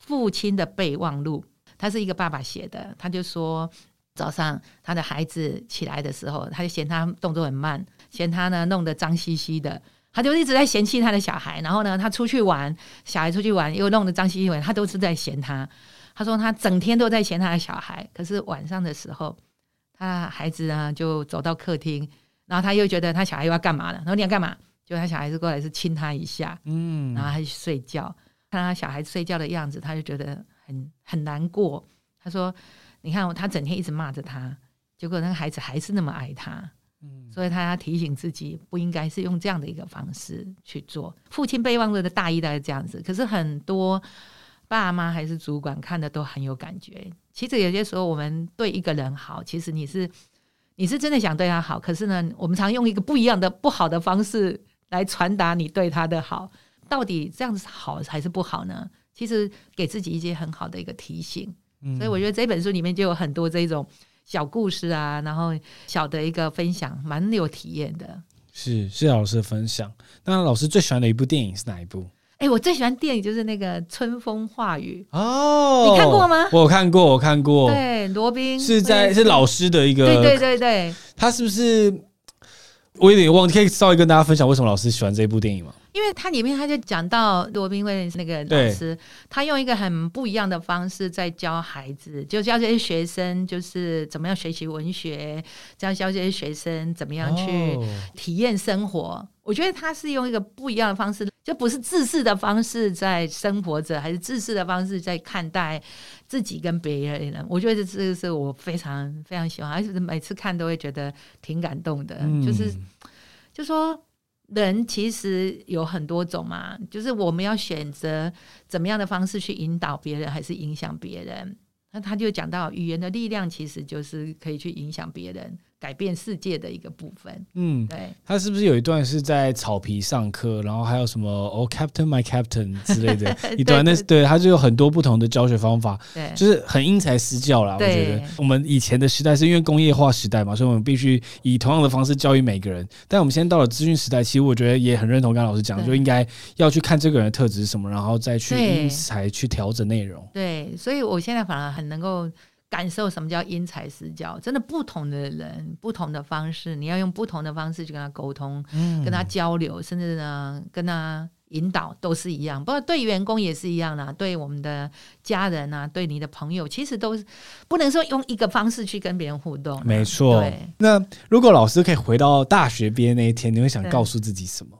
父亲的备忘录》，他是一个爸爸写的，他就说早上他的孩子起来的时候，他就嫌他动作很慢，嫌他呢弄得脏兮兮的，他就一直在嫌弃他的小孩，然后呢他出去玩，小孩出去玩又弄得脏兮兮的，他都是在嫌他。他说他整天都在嫌他的小孩，可是晚上的时候，他孩子呢就走到客厅，然后他又觉得他小孩又要干嘛了，然后你要干嘛？就他小孩子过来是亲他一下，嗯，然后他就睡觉，看他小孩子睡觉的样子，他就觉得很很难过。他说：“你看，他整天一直骂着他，结果那个孩子还是那么爱他，嗯，所以他要提醒自己，不应该是用这样的一个方式去做。父亲备忘录的大意大概这样子，可是很多。”爸妈还是主管看的都很有感觉。其实有些时候我们对一个人好，其实你是你是真的想对他好，可是呢，我们常用一个不一样的不好的方式来传达你对他的好，到底这样子好还是不好呢？其实给自己一些很好的一个提醒。嗯，所以我觉得这本书里面就有很多这种小故事啊，然后小的一个分享，蛮有体验的。是，谢谢老师的分享。那老师最喜欢的一部电影是哪一部？哎、欸，我最喜欢电影就是那个《春风化雨》哦，你看过吗？我有看过，我看过。对，罗宾是在是老师的一个，对对对对，他是不是？我有点忘记，可以稍微跟大家分享为什么老师喜欢这部电影吗？因为它里面他就讲到罗宾威廉斯那个老师，他用一个很不一样的方式在教孩子，就教这些学生就是怎么样学习文学，教教这些学生怎么样去体验生活。哦、我觉得他是用一个不一样的方式，就不是自私的方式在生活着，还是自私的方式在看待自己跟别人。我觉得这个是我非常非常喜欢，而且每次看都会觉得挺感动的，嗯、就是就说。人其实有很多种嘛，就是我们要选择怎么样的方式去引导别人，还是影响别人？那他就讲到语言的力量，其实就是可以去影响别人。改变世界的一个部分。嗯，对。他是不是有一段是在草皮上课，然后还有什么哦、oh,，Captain my Captain 之类的 一段？那对，对，他就有很多不同的教学方法，对，就是很因材施教啦。我觉得我们以前的时代是因为工业化时代嘛，所以我们必须以同样的方式教育每个人。但我们现在到了资讯时代，其实我觉得也很认同刚刚老师讲的，就应该要去看这个人的特质是什么，然后再去因材去调整内容。对，所以我现在反而很能够。感受什么叫因材施教？真的不同的人，不同的方式，你要用不同的方式去跟他沟通，嗯、跟他交流，甚至呢跟他引导，都是一样。不过对员工也是一样啦，对我们的家人啊，对你的朋友，其实都是不能说用一个方式去跟别人互动。没错。对那如果老师可以回到大学毕业那一天，你会想告诉自己什么？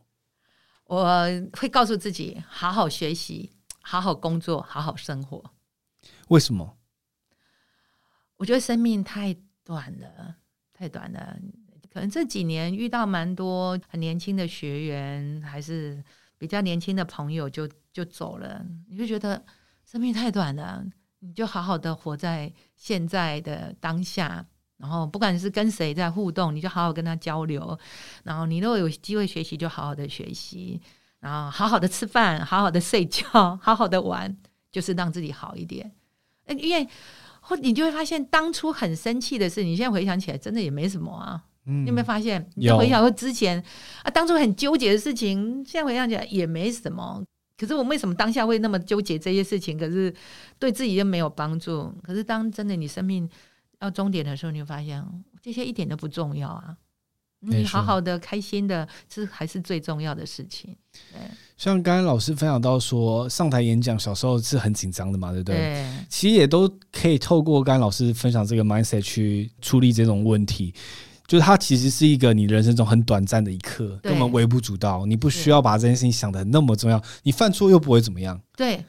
我会告诉自己，好好学习，好好工作，好好生活。为什么？我觉得生命太短了，太短了。可能这几年遇到蛮多很年轻的学员，还是比较年轻的朋友就，就走了。你就觉得生命太短了，你就好好的活在现在的当下。然后，不管是跟谁在互动，你就好好跟他交流。然后，你如果有机会学习，就好好的学习。然后，好好的吃饭，好好的睡觉，好好的玩，就是让自己好一点。因为。或你就会发现，当初很生气的事，你现在回想起来，真的也没什么啊。嗯，你有没有发现？你就回想说之前啊，当初很纠结的事情，现在回想起来也没什么。可是我们为什么当下会那么纠结这些事情？可是对自己又没有帮助。可是当真的你生命要终点的时候，你会发现这些一点都不重要啊。你好好的、开心的，这还是最重要的事情。对。像刚才老师分享到说，上台演讲小时候是很紧张的嘛，对不对？对。其实也都可以透过刚才老师分享这个 mindset 去处理这种问题，就是它其实是一个你人生中很短暂的一刻，根本微不足道，你不需要把这件事情想的那么重要，你犯错又不会怎么样。对。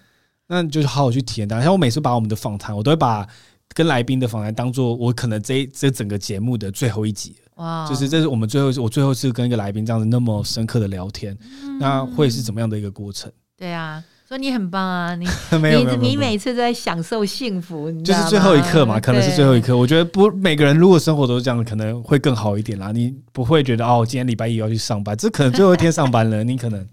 那你就是好好去体验它。像我每次把我们的访谈，我都会把跟来宾的访谈当做我可能这这整个节目的最后一集。哇就是这是我们最后我最后是跟一个来宾这样子那么深刻的聊天，嗯、那会是怎么样的一个过程？对啊，说你很棒啊，你 你你每次都在享受幸福，你就是最后一刻嘛，可能是最后一刻。我觉得不，每个人如果生活都是这样，可能会更好一点啦。你不会觉得哦，今天礼拜一要去上班，这可能最后一天上班了，你可能。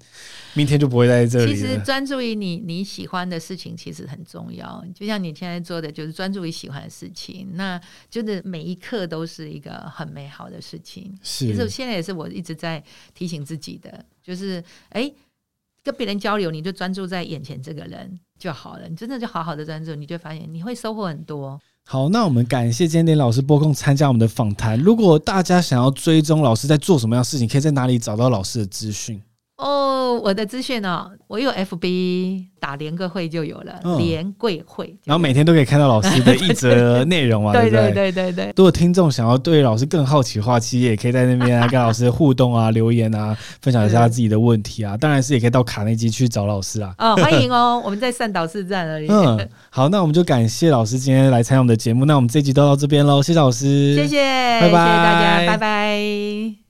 明天就不会在这里。其实专注于你你喜欢的事情，其实很重要。就像你现在做的，就是专注于喜欢的事情，那就是每一刻都是一个很美好的事情。是，其实现在也是我一直在提醒自己的，就是哎，跟别人交流，你就专注在眼前这个人就好了。你真的就好好的专注，你就发现你会收获很多。好，那我们感谢今天连老师播控参加我们的访谈。如果大家想要追踪老师在做什么样的事情，可以在哪里找到老师的资讯？哦，我的资讯哦，我有 FB 打连个会就有了，嗯、连贵会，然后每天都可以看到老师的一则内容啊，对对对对对。如果听众想要对老师更好奇的话，其实也可以在那边啊跟老师互动啊、留言啊，分享一下自己的问题啊。是当然是也可以到卡内基去找老师啊。哦，欢迎哦，我们在善导市站而已。嗯，好，那我们就感谢老师今天来参加我们的节目。那我们这集都到这边喽，谢谢老师，谢谢，拜拜，谢谢大家，拜拜。